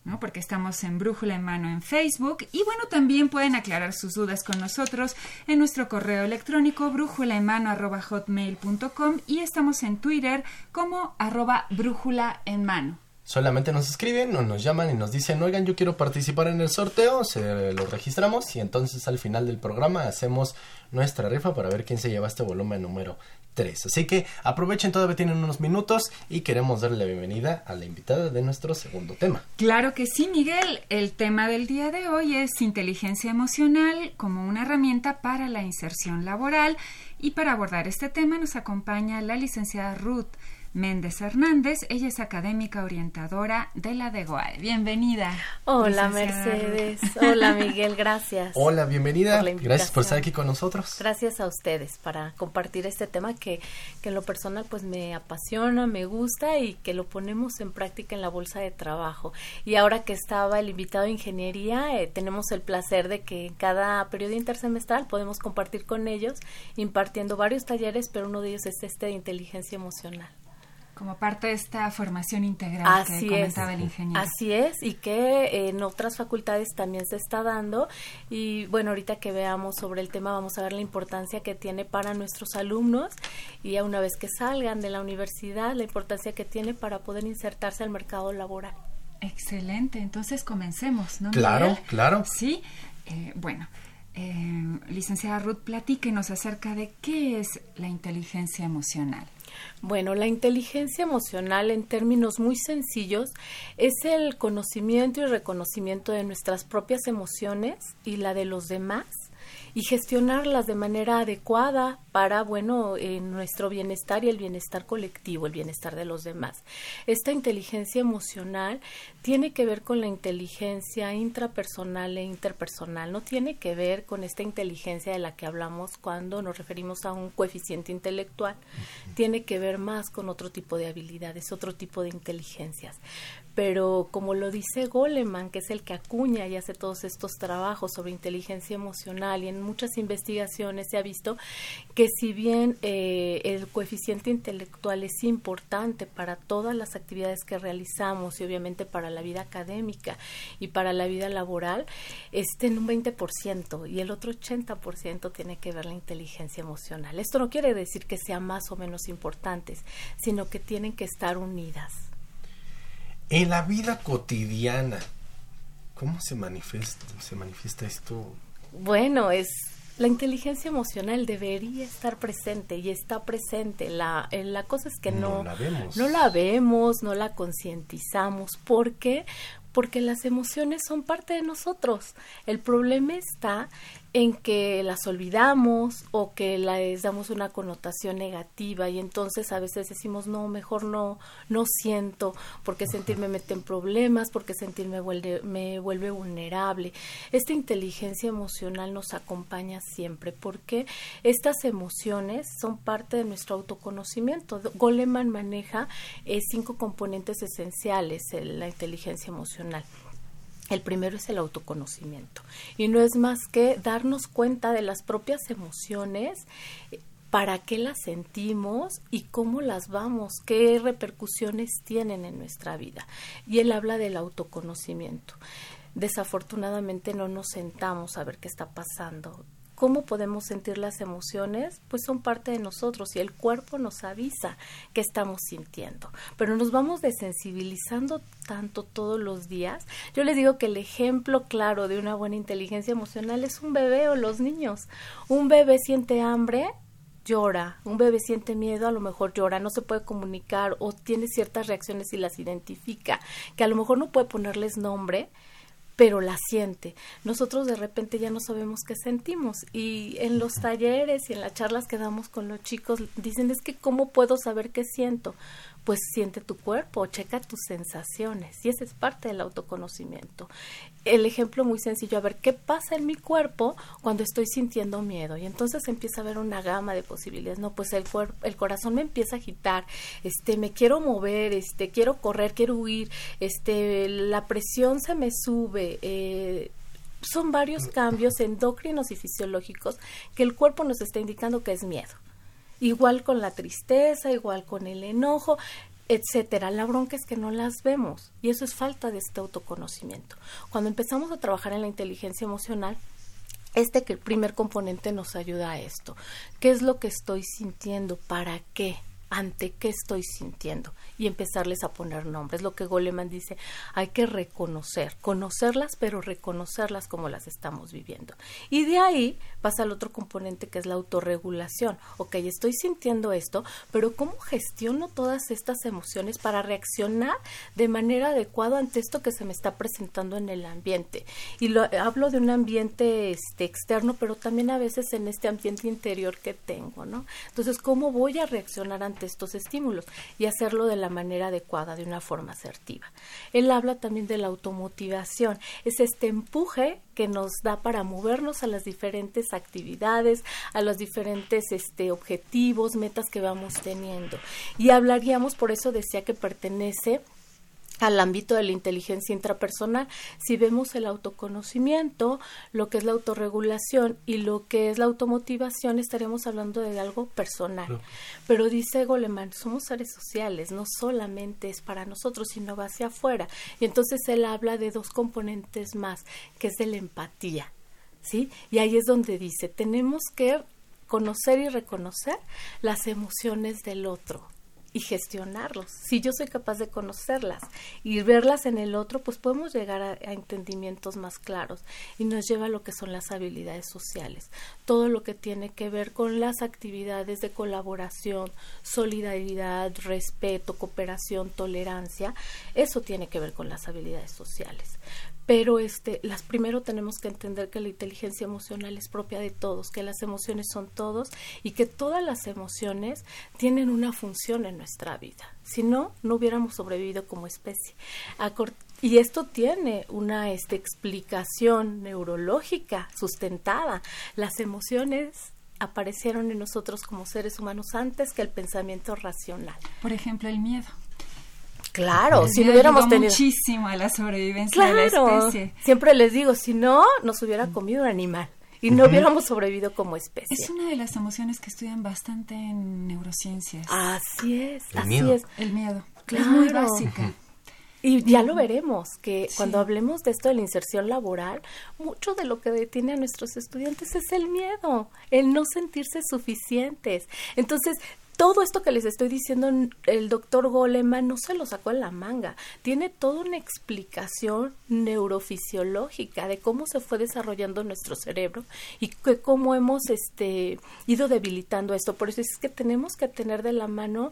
¿no? porque estamos en Brújula en Mano en Facebook y bueno, también pueden aclarar sus dudas con nosotros en nuestro correo electrónico brújulaenmano.com y estamos en Twitter como arroba brújula en mano. Solamente nos escriben o nos llaman y nos dicen, oigan, yo quiero participar en el sorteo, se lo registramos y entonces al final del programa hacemos nuestra rifa para ver quién se lleva este volumen número 3. Así que aprovechen, todavía tienen unos minutos y queremos darle la bienvenida a la invitada de nuestro segundo tema. Claro que sí, Miguel. El tema del día de hoy es inteligencia emocional como una herramienta para la inserción laboral y para abordar este tema nos acompaña la licenciada Ruth Méndez Hernández. Ella es académica orientadora de la DEGOAE. Bienvenida. Hola Mercedes. Hola Miguel, gracias. Hola, bienvenida. gracias por estar aquí con nosotros. Gracias a ustedes para compartir este tema que, que en lo personal pues me apasiona, me gusta y que lo ponemos en práctica en la bolsa de trabajo. Y ahora que estaba el invitado de ingeniería, eh, tenemos el placer de que en cada periodo intersemestral podemos compartir con ellos impartiendo varios talleres, pero uno de ellos es este de inteligencia emocional. Como parte de esta formación integral que comentaba el ingeniero. Así es, y que en otras facultades también se está dando. Y bueno, ahorita que veamos sobre el tema, vamos a ver la importancia que tiene para nuestros alumnos y a una vez que salgan de la universidad, la importancia que tiene para poder insertarse al mercado laboral. Excelente, entonces comencemos, ¿no? Claro, claro. Sí, eh, bueno. Eh, licenciada Ruth, platíquenos acerca de qué es la inteligencia emocional. Bueno, la inteligencia emocional en términos muy sencillos es el conocimiento y reconocimiento de nuestras propias emociones y la de los demás y gestionarlas de manera adecuada para, bueno, nuestro bienestar y el bienestar colectivo, el bienestar de los demás. Esta inteligencia emocional tiene que ver con la inteligencia intrapersonal e interpersonal, no tiene que ver con esta inteligencia de la que hablamos cuando nos referimos a un coeficiente intelectual, tiene que ver más con otro tipo de habilidades, otro tipo de inteligencias pero como lo dice Goleman, que es el que acuña y hace todos estos trabajos sobre inteligencia emocional y en muchas investigaciones se ha visto que si bien eh, el coeficiente intelectual es importante para todas las actividades que realizamos y obviamente para la vida académica y para la vida laboral, esté en un 20% y el otro 80% tiene que ver la inteligencia emocional. Esto no quiere decir que sean más o menos importantes, sino que tienen que estar unidas. En la vida cotidiana, ¿cómo se manifiesta, se manifiesta esto? Bueno, es la inteligencia emocional debería estar presente y está presente. La, eh, la cosa es que no, no la vemos, no la, vemos, no la concientizamos. ¿Por qué? Porque las emociones son parte de nosotros. El problema está en que las olvidamos o que les damos una connotación negativa y entonces a veces decimos no mejor no no siento porque sentirme mete en problemas porque sentirme vuelve me vuelve vulnerable esta inteligencia emocional nos acompaña siempre porque estas emociones son parte de nuestro autoconocimiento. Goleman maneja eh, cinco componentes esenciales en la inteligencia emocional el primero es el autoconocimiento y no es más que darnos cuenta de las propias emociones, para qué las sentimos y cómo las vamos, qué repercusiones tienen en nuestra vida. Y él habla del autoconocimiento. Desafortunadamente no nos sentamos a ver qué está pasando ¿Cómo podemos sentir las emociones? Pues son parte de nosotros y el cuerpo nos avisa que estamos sintiendo. Pero nos vamos desensibilizando tanto todos los días. Yo les digo que el ejemplo claro de una buena inteligencia emocional es un bebé o los niños. Un bebé siente hambre, llora, un bebé siente miedo, a lo mejor llora, no se puede comunicar o tiene ciertas reacciones y las identifica, que a lo mejor no puede ponerles nombre, pero la siente. Nosotros de repente ya no sabemos qué sentimos y en los talleres y en las charlas que damos con los chicos dicen es que cómo puedo saber qué siento pues siente tu cuerpo, checa tus sensaciones y esa es parte del autoconocimiento. El ejemplo muy sencillo, a ver, ¿qué pasa en mi cuerpo cuando estoy sintiendo miedo? Y entonces empieza a haber una gama de posibilidades, no, pues el cuerpo, el corazón me empieza a agitar, este, me quiero mover, este, quiero correr, quiero huir, este, la presión se me sube, eh, son varios cambios endocrinos y fisiológicos que el cuerpo nos está indicando que es miedo igual con la tristeza, igual con el enojo, etcétera. La bronca es que no las vemos y eso es falta de este autoconocimiento. Cuando empezamos a trabajar en la inteligencia emocional, este que el primer componente nos ayuda a esto. ¿Qué es lo que estoy sintiendo? ¿Para qué? Ante qué estoy sintiendo y empezarles a poner nombres. Lo que Goleman dice, hay que reconocer, conocerlas, pero reconocerlas como las estamos viviendo. Y de ahí pasa al otro componente que es la autorregulación. Ok, estoy sintiendo esto, pero ¿cómo gestiono todas estas emociones para reaccionar de manera adecuada ante esto que se me está presentando en el ambiente? Y lo, hablo de un ambiente este, externo, pero también a veces en este ambiente interior que tengo, ¿no? Entonces, ¿cómo voy a reaccionar ante estos estímulos y hacerlo de la manera adecuada, de una forma asertiva. Él habla también de la automotivación, es este empuje que nos da para movernos a las diferentes actividades, a los diferentes este, objetivos, metas que vamos teniendo. Y hablaríamos, por eso decía que pertenece al ámbito de la inteligencia intrapersonal. Si vemos el autoconocimiento, lo que es la autorregulación y lo que es la automotivación, estaríamos hablando de algo personal. Pero dice Goleman, somos seres sociales, no solamente es para nosotros, sino va hacia afuera. Y entonces él habla de dos componentes más, que es de la empatía. ¿Sí? Y ahí es donde dice, tenemos que conocer y reconocer las emociones del otro y gestionarlos. Si yo soy capaz de conocerlas y verlas en el otro, pues podemos llegar a, entendimientos más claros y nos lleva a lo que son las habilidades sociales. Todo lo que tiene que ver con las actividades de colaboración, solidaridad, respeto, cooperación, tolerancia, eso tiene que ver con las habilidades sociales pero este las primero tenemos que entender que la inteligencia emocional es propia de todos, que las emociones son todos y que todas las emociones tienen una función en nuestra vida. Si no, no hubiéramos sobrevivido como especie. y esto tiene una este, explicación neurológica sustentada. Las emociones aparecieron en nosotros como seres humanos antes que el pensamiento racional. Por ejemplo, el miedo. Claro, si no hubiéramos tenido muchísimo a la sobrevivencia de la especie. Siempre les digo, si no nos hubiera comido un animal y no hubiéramos sobrevivido como especie. Es una de las emociones que estudian bastante en neurociencias. Así es, el así miedo. es. El miedo. Es muy básica. Y ya lo veremos, que cuando hablemos de esto de la inserción laboral, mucho de lo que detiene a nuestros estudiantes es el miedo, el no sentirse suficientes. Entonces, todo esto que les estoy diciendo, el doctor Goleman no se lo sacó en la manga. Tiene toda una explicación neurofisiológica de cómo se fue desarrollando nuestro cerebro y que cómo hemos este, ido debilitando esto. Por eso es que tenemos que tener de la mano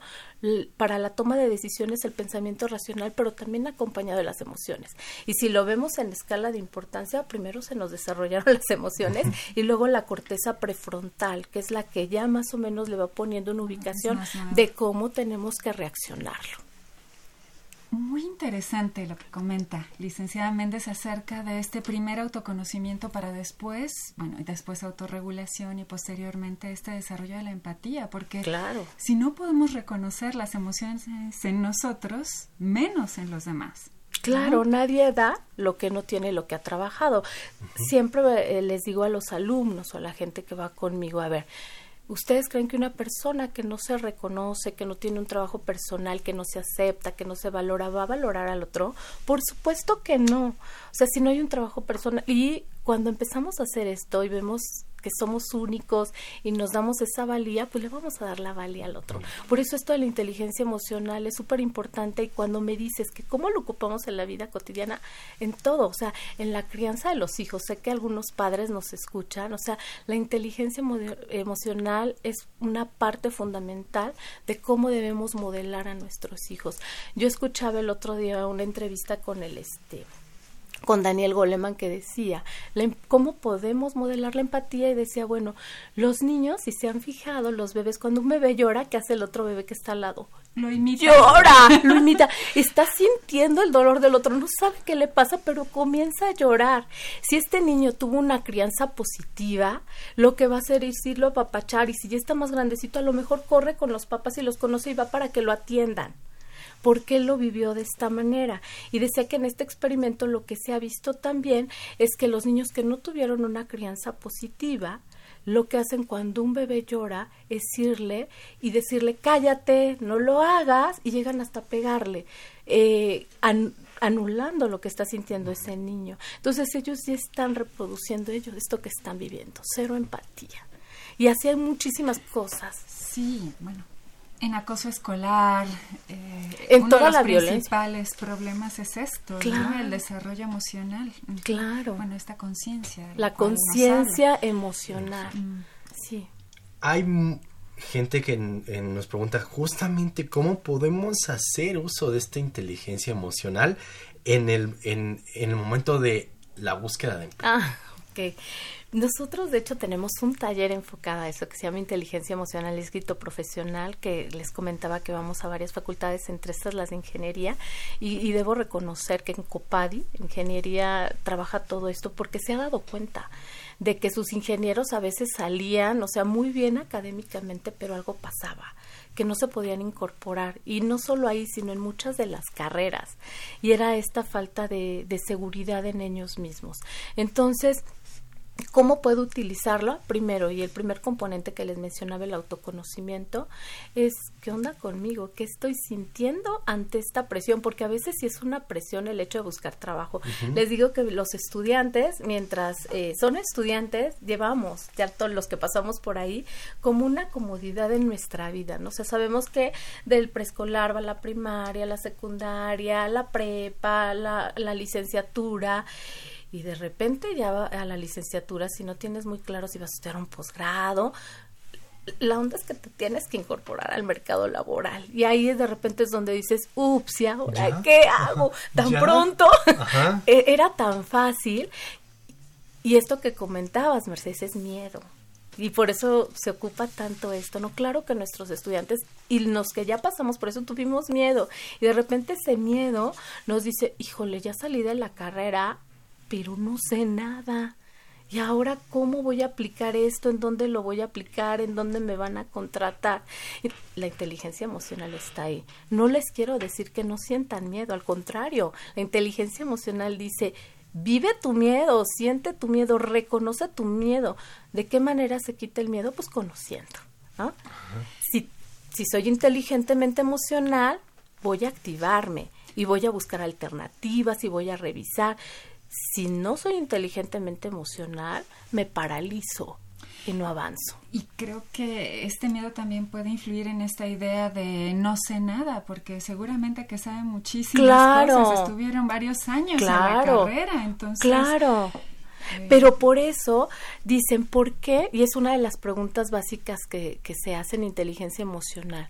para la toma de decisiones el pensamiento racional, pero también acompañado de las emociones. Y si lo vemos en escala de importancia, primero se nos desarrollaron las emociones y luego la corteza prefrontal, que es la que ya más o menos le va poniendo una ubicación de cómo tenemos que reaccionarlo. Muy interesante lo que comenta licenciada Méndez acerca de este primer autoconocimiento para después, bueno, y después autorregulación y posteriormente este desarrollo de la empatía, porque claro. si no podemos reconocer las emociones en nosotros, menos en los demás. Claro, nadie da lo que no tiene lo que ha trabajado. Siempre eh, les digo a los alumnos o a la gente que va conmigo, a ver, ¿Ustedes creen que una persona que no se reconoce, que no tiene un trabajo personal, que no se acepta, que no se valora, va a valorar al otro? Por supuesto que no. O sea, si no hay un trabajo personal y cuando empezamos a hacer esto y vemos que somos únicos y nos damos esa valía, pues le vamos a dar la valía al otro. Por eso esto de la inteligencia emocional es súper importante y cuando me dices que cómo lo ocupamos en la vida cotidiana, en todo, o sea, en la crianza de los hijos, sé que algunos padres nos escuchan, o sea, la inteligencia emocional es una parte fundamental de cómo debemos modelar a nuestros hijos. Yo escuchaba el otro día una entrevista con el este con Daniel Goleman que decía em, cómo podemos modelar la empatía y decía, bueno, los niños, si se han fijado, los bebés, cuando un bebé llora, ¿qué hace el otro bebé que está al lado? Lo imita. Llora, lo imita. Está sintiendo el dolor del otro, no sabe qué le pasa, pero comienza a llorar. Si este niño tuvo una crianza positiva, lo que va a hacer es irlo a papachar y si ya está más grandecito, a lo mejor corre con los papás y los conoce y va para que lo atiendan por qué lo vivió de esta manera. Y decía que en este experimento lo que se ha visto también es que los niños que no tuvieron una crianza positiva, lo que hacen cuando un bebé llora es irle y decirle cállate, no lo hagas y llegan hasta pegarle, eh, anulando lo que está sintiendo ese niño. Entonces ellos ya están reproduciendo ellos esto que están viviendo, cero empatía. Y así hay muchísimas cosas. Sí, bueno, en acoso escolar, eh, en toda de los principales problemas es esto, el desarrollo emocional. Claro. Bueno, esta conciencia. La conciencia emocional. Mm. Sí. Hay gente que nos pregunta justamente cómo podemos hacer uso de esta inteligencia emocional en el, en, en el momento de la búsqueda de Ah, ok. Nosotros, de hecho, tenemos un taller enfocado a eso que se llama Inteligencia Emocional y Escrito Profesional, que les comentaba que vamos a varias facultades, entre estas las de Ingeniería, y, debo reconocer que en Copadi, Ingeniería, trabaja todo esto porque se ha dado cuenta de que sus ingenieros a veces salían, o sea, muy bien académicamente, pero algo pasaba que no se podían incorporar. Y no solo ahí sino en muchas de las carreras. Y era esta falta de, de seguridad en ellos mismos. Entonces ¿Cómo puedo utilizarlo? Primero, y el primer componente que les mencionaba, el autoconocimiento, es qué onda conmigo, qué estoy sintiendo ante esta presión, porque a veces sí es una presión el hecho de buscar trabajo. Les digo que los estudiantes, mientras eh, son estudiantes, llevamos, ya todos los que pasamos por ahí, como una comodidad en nuestra vida, ¿no? O sea, sabemos que del preescolar va la primaria, la secundaria, la prepa, la, la licenciatura, y de repente ya va a la licenciatura, si no tienes muy claro si vas a estudiar un posgrado, la onda es que te tienes que incorporar al mercado laboral y ahí de repente es donde dices, ups, ¿y ahora qué hago? Tan pronto e-, era tan fácil y esto que comentabas, Mercedes, es miedo. Y por eso se ocupa tanto esto, ¿no? Claro que nuestros estudiantes y los que ya pasamos por eso tuvimos miedo. Y de repente ese miedo nos dice, híjole, ya salí de la carrera, pero no sé nada. ¿Y ahora cómo voy a aplicar esto? ¿En dónde lo voy a aplicar? ¿En dónde me van a contratar? La inteligencia emocional está ahí. No les quiero decir que no sientan miedo, al contrario, la inteligencia emocional dice, vive tu miedo, siente tu miedo, reconoce tu miedo. ¿De qué manera se quita el miedo? Pues conociendo. Si, si soy inteligentemente emocional, voy a activarme y voy a buscar alternativas y voy a revisar si no soy inteligentemente emocional, me paralizo y no avanzo. Y creo que este miedo también puede influir en esta idea de no sé nada, porque seguramente que saben muchísimas cosas, estuvieron varios años en la carrera, entonces... Claro. Eh, Pero por eso dicen, ¿por qué? Y es una de las preguntas básicas que, que se hace en inteligencia emocional.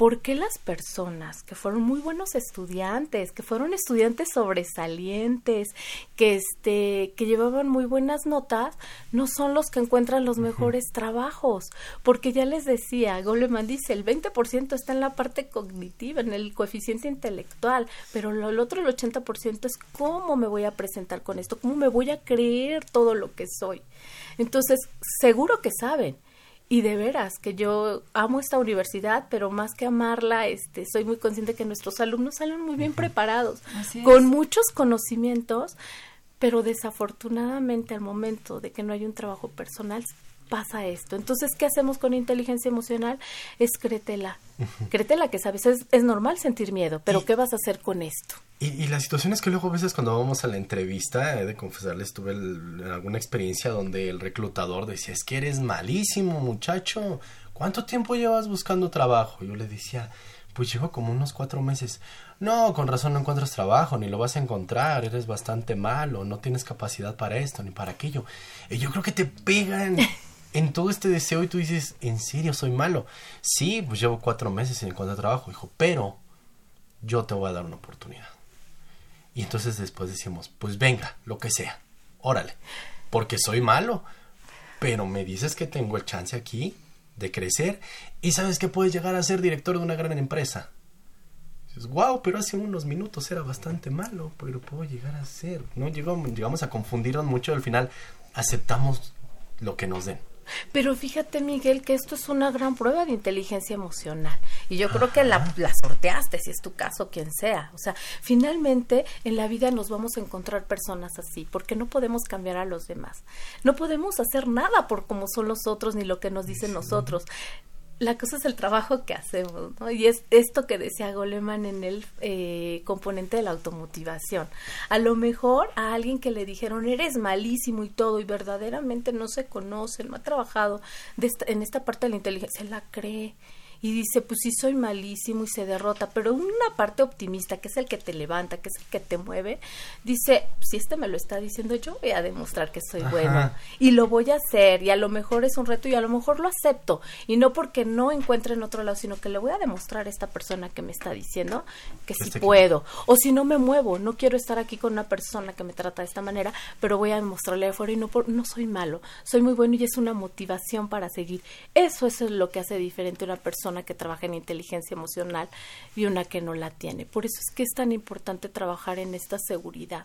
¿Por qué las personas que fueron muy buenos estudiantes, que fueron estudiantes sobresalientes, que este que llevaban muy buenas notas, no son los que encuentran los mejores trabajos? Porque ya les decía, Goleman dice, el 20% está en la parte cognitiva, en el coeficiente intelectual, pero el otro el 80% es cómo me voy a presentar con esto, cómo me voy a creer todo lo que soy. Entonces, seguro que saben, y de veras que yo amo esta universidad, pero más que amarla, este, soy muy consciente que nuestros alumnos salen muy bien preparados, con muchos conocimientos, pero desafortunadamente al momento de que no hay un trabajo personal pasa esto. Entonces, ¿qué hacemos con inteligencia emocional? Es créetela. Créetela que sabes, es, es normal sentir miedo, pero ¿qué vas a hacer con esto? Y, la situación es que luego a veces cuando vamos a la entrevista, he de confesarles, tuve alguna experiencia donde el reclutador decía, es que eres malísimo muchacho, ¿cuánto tiempo llevas buscando trabajo? Yo le decía, pues llevo como unos cuatro meses. No, con razón no encuentras trabajo, ni lo vas a encontrar, eres bastante malo, no tienes capacidad para esto ni para aquello. Y yo creo que te pegan en todo este deseo y tú dices, ¿en serio soy malo? Sí, pues llevo cuatro meses sin encontrar trabajo, hijo, pero yo te voy a dar una oportunidad Y entonces después decimos, pues venga, lo que sea, órale, porque soy malo, pero me dices que tengo el chance aquí de crecer y sabes que puedes llegar a ser director de una gran empresa. Dices, wow, pero hace unos minutos era bastante malo, pero puedo llegar a ser. No llegamos, llegamos a confundirnos mucho, al final aceptamos lo que nos den. Pero fíjate, Miguel, que esto es una gran prueba de inteligencia emocional. Y yo creo que la, la, sorteaste, si es tu caso, quien sea. O sea, finalmente en la vida nos vamos a encontrar personas así, porque no podemos cambiar a los demás. No podemos hacer nada por cómo son los otros ni lo que nos dicen nosotros la cosa es el trabajo que hacemos, ¿no? Y es esto que decía Goleman en el eh, componente de la automotivación. A lo mejor a alguien que le dijeron eres malísimo y todo y verdaderamente no se conoce, no ha trabajado en esta parte de la inteligencia, la cree y dice, pues sí soy malísimo y se derrota, pero una parte optimista, que es el que te levanta, que es el que te mueve, dice, si este me lo está diciendo, yo voy a demostrar que soy bueno y lo voy a hacer y a lo mejor es un reto y a lo mejor lo acepto y no porque no encuentre en otro lado, sino que le voy a demostrar a esta persona que me está diciendo que sí este puedo o si no me muevo, no quiero estar aquí con una persona que me trata de esta manera, pero voy a demostrarle afuera y no, por, no soy malo, soy muy bueno y es una motivación para seguir. Eso, eso es lo que hace diferente a una persona que trabaja en inteligencia emocional y una que no la tiene. Por eso es que es tan importante trabajar en esta seguridad.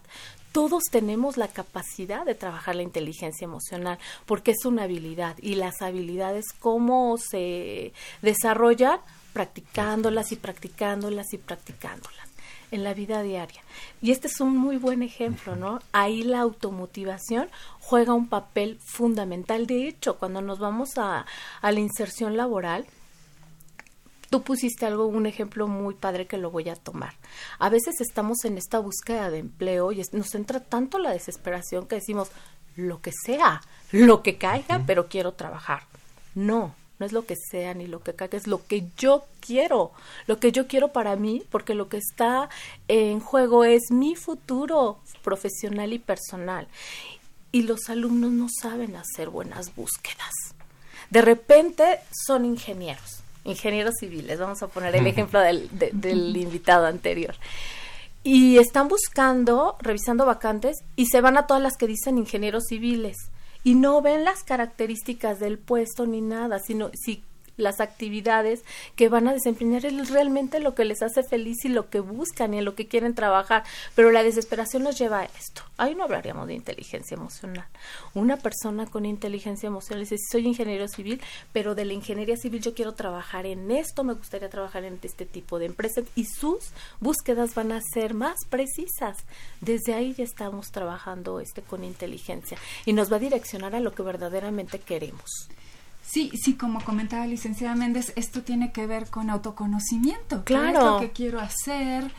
Todos tenemos la capacidad de trabajar la inteligencia emocional porque es una habilidad y las habilidades cómo se desarrollan practicándolas y practicándolas y practicándolas en la vida diaria. Y este es un muy buen ejemplo, ¿no? Ahí la automotivación juega un papel fundamental. De hecho, cuando nos vamos a, a la inserción laboral, Tú pusiste algo, un ejemplo muy padre que lo voy a tomar. A veces estamos en esta búsqueda de empleo y nos entra tanto la desesperación que decimos, lo que sea, lo que caiga, pero quiero trabajar. No, no es lo que sea ni lo que caiga, es lo que yo quiero, lo que yo quiero para mí, porque lo que está en juego es mi futuro profesional y personal. Y los alumnos no saben hacer buenas búsquedas. De repente son ingenieros ingenieros civiles, vamos a poner el ejemplo del, del invitado anterior. Y están buscando, revisando vacantes, y se van a todas las que dicen ingenieros civiles. Y no ven las características del puesto ni nada, sino si las actividades que van a desempeñar es realmente lo que les hace feliz y lo que buscan y en lo que quieren trabajar. Pero la desesperación nos lleva a esto. Ahí no hablaríamos de inteligencia emocional. Una persona con inteligencia emocional dice, soy ingeniero civil, pero de la ingeniería civil yo quiero trabajar en esto, me gustaría trabajar en este tipo de empresas y sus búsquedas van a ser más precisas. Desde ahí ya estamos trabajando este con inteligencia y nos va a direccionar a lo que verdaderamente queremos. Sí, sí, como comentaba licenciada Méndez, esto tiene que ver con autoconocimiento. Claro. ¿Qué es lo que quiero hacer?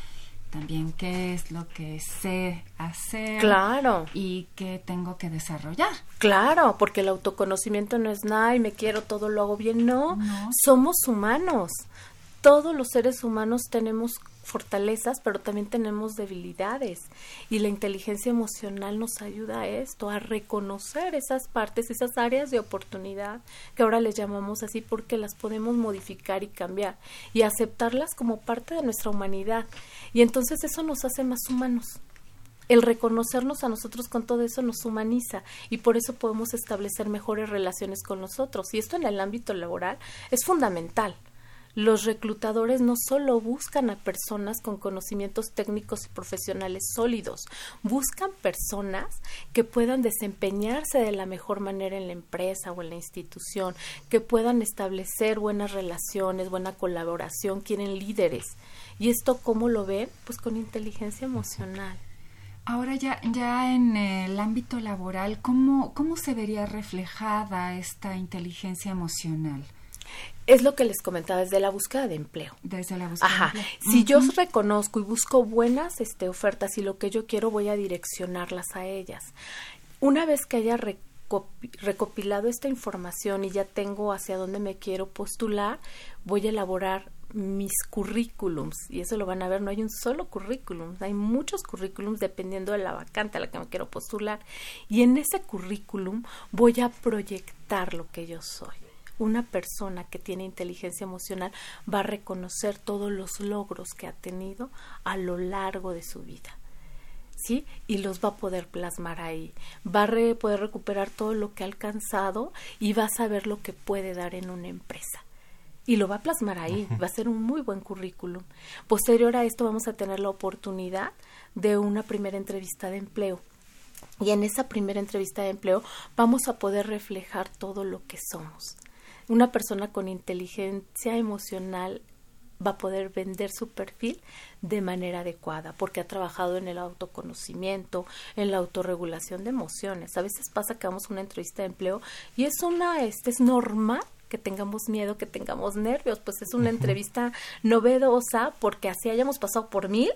También qué es lo que sé hacer. Claro. Y qué tengo que desarrollar. Claro, porque el autoconocimiento no es nada y me quiero todo lo hago bien. No, no. somos humanos. Todos los seres humanos tenemos fortalezas, pero también tenemos debilidades. Y la inteligencia emocional nos ayuda a esto, a reconocer esas partes, esas áreas de oportunidad, que ahora les llamamos así porque las podemos modificar y cambiar, y aceptarlas como parte de nuestra humanidad. Y entonces eso nos hace más humanos. El reconocernos a nosotros con todo eso nos humaniza y por eso podemos establecer mejores relaciones con nosotros. Y esto en el ámbito laboral es fundamental los reclutadores no solo buscan a personas con conocimientos técnicos y profesionales sólidos, buscan personas que puedan desempeñarse de la mejor manera en la empresa o en la institución, que puedan establecer buenas relaciones, buena colaboración, quieren líderes. ¿Y esto cómo lo ven? Pues con inteligencia emocional. Ahora ya, ya en el ámbito laboral, ¿cómo, ¿cómo se vería reflejada esta inteligencia emocional? Es lo que les comentaba desde la búsqueda de empleo. Desde la búsqueda Ajá. Si yo reconozco y busco buenas este, ofertas y lo que yo quiero, voy a direccionarlas a ellas. Una vez que haya recopilado esta información y ya tengo hacia dónde me quiero postular, voy a elaborar mis currículums y eso lo van a ver, no hay un solo currículum, hay muchos currículums dependiendo de la vacante a la que me quiero postular y en ese currículum voy a proyectar lo que yo soy una persona que tiene inteligencia emocional va a reconocer todos los logros que ha tenido a lo largo de su vida. ¿sí? Y los va a poder plasmar ahí. Va a poder recuperar todo lo que ha alcanzado y va a saber lo que puede dar en una empresa. Y lo va a plasmar ahí, va a ser un muy buen currículum. Posterior a esto vamos a tener la oportunidad de una primera entrevista de empleo. Y en esa primera entrevista de empleo vamos a poder reflejar todo lo que somos. Una persona con inteligencia emocional va a poder vender su perfil de manera adecuada porque ha trabajado en el autoconocimiento, en la autorregulación de emociones. A veces pasa que vamos a una entrevista de empleo y es una este es normal que tengamos miedo, que tengamos nervios, pues es una entrevista novedosa porque así hayamos pasado por mil,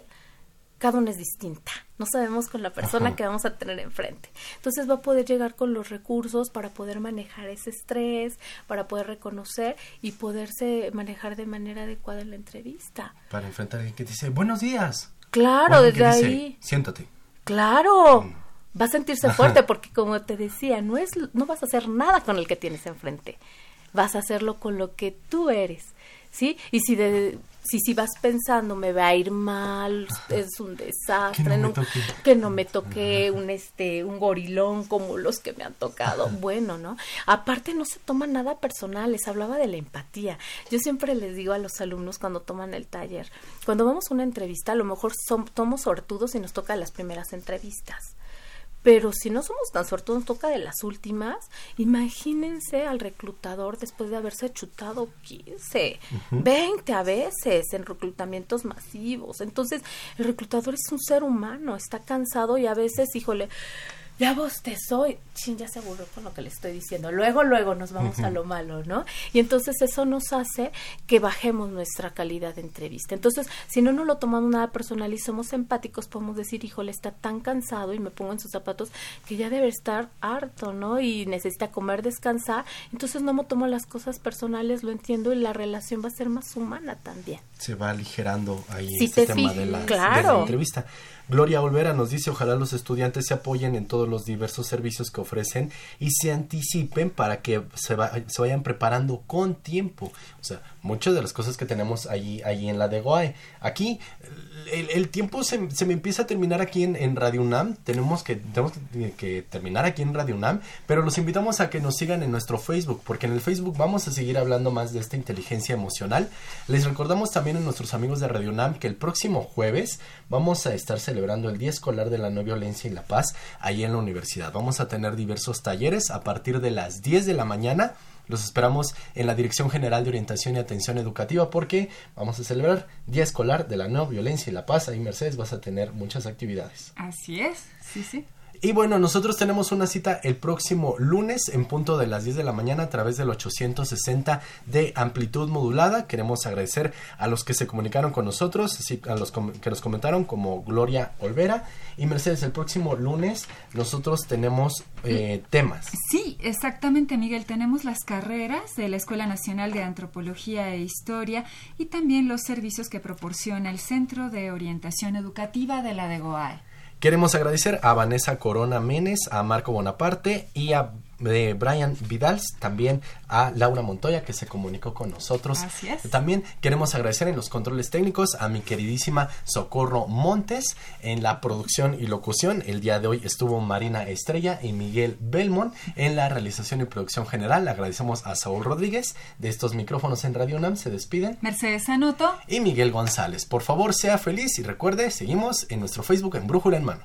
cada una es distinta. No sabemos con la persona que vamos a tener enfrente. Entonces va a poder llegar con los recursos para poder manejar ese estrés, para poder reconocer y poderse manejar de manera adecuada en la entrevista. Para enfrentar a alguien que dice, buenos días. Claro, desde ahí. Siéntate. Claro. Mm. Va a sentirse fuerte porque como te decía, no es no vas a hacer nada con el que tienes enfrente. Vas a hacerlo con lo que tú eres. ¿Sí? Y si de, si si vas pensando me va a ir mal, es un desastre, que no, me toque un este un gorilón como los que me han tocado, bueno, ¿no? Aparte no se toma nada personal, les hablaba de la empatía. Yo siempre les digo a los alumnos cuando toman el taller, cuando vamos a una entrevista, a lo mejor somos sortudos y nos toca las primeras entrevistas pero si no somos tan suertudos, nos toca de las últimas. Imagínense al reclutador después de haberse chutado 15, 20 a veces en reclutamientos masivos. Entonces, el reclutador es un ser humano, está cansado y a veces, híjole, ya bostezó chin, ya se aburrió con lo que le estoy diciendo. Luego, luego nos vamos a lo malo, ¿no? Y entonces eso nos hace que bajemos nuestra calidad de entrevista. Entonces, si no nos lo tomamos nada personal y somos empáticos, podemos decir, híjole, está tan cansado y me pongo en sus zapatos que ya debe estar harto, ¿no? Y necesita comer, descansar. Entonces no me tomo las cosas personales, lo entiendo y la relación va a ser más humana también. Se va aligerando ahí este tema de la, de la entrevista. Gloria Olvera nos dice, ojalá los estudiantes se apoyen en todos los diversos servicios que ofrecen y se anticipen para que se, vayan preparando con tiempo. O sea, muchas de las cosas que tenemos allí, allí en la de Goae. Aquí el, tiempo se, se, me empieza a terminar aquí en, Radio UNAM. Tenemos, que, tenemos que, terminar aquí en Radio UNAM, pero los invitamos a que nos sigan en nuestro Facebook, porque en el Facebook vamos a seguir hablando más de esta inteligencia emocional. Les recordamos también a nuestros amigos de Radio UNAM que el próximo jueves vamos a estar celebrando el Día Escolar de la No Violencia y la Paz ahí en la universidad. Vamos a tener diversos talleres a partir de las 10 de la mañana los esperamos en la Dirección General de Orientación y Atención Educativa porque vamos a celebrar Día Escolar de la No Violencia y la Paz. Ahí, Mercedes, vas a tener muchas actividades. Así es, sí, sí. Y bueno, nosotros tenemos una cita el próximo lunes en punto de las 10 de la mañana a través del 860 de amplitud modulada. Queremos agradecer a los que se comunicaron con nosotros, a los que nos comentaron como Gloria Olvera y Mercedes. El próximo lunes nosotros tenemos eh, temas. Sí, exactamente, Miguel. Tenemos las carreras de la Escuela Nacional de Antropología e Historia y también los servicios que proporciona el Centro de Orientación Educativa de la DEGOAE. Queremos agradecer a Vanessa Corona Menes, a Marco Bonaparte y a de Brian Vidals, también a Laura Montoya que se comunicó con nosotros. También queremos agradecer en los controles técnicos a mi queridísima Socorro Montes en la producción y locución. El día de hoy estuvo Marina Estrella y Miguel Belmont en la realización y producción general. Agradecemos a Saúl Rodríguez de estos micrófonos en Radio UNAM. Se despiden. Mercedes Anoto y Miguel González. Por favor, sea feliz y recuerde, seguimos en nuestro Facebook en Brújula en Mano.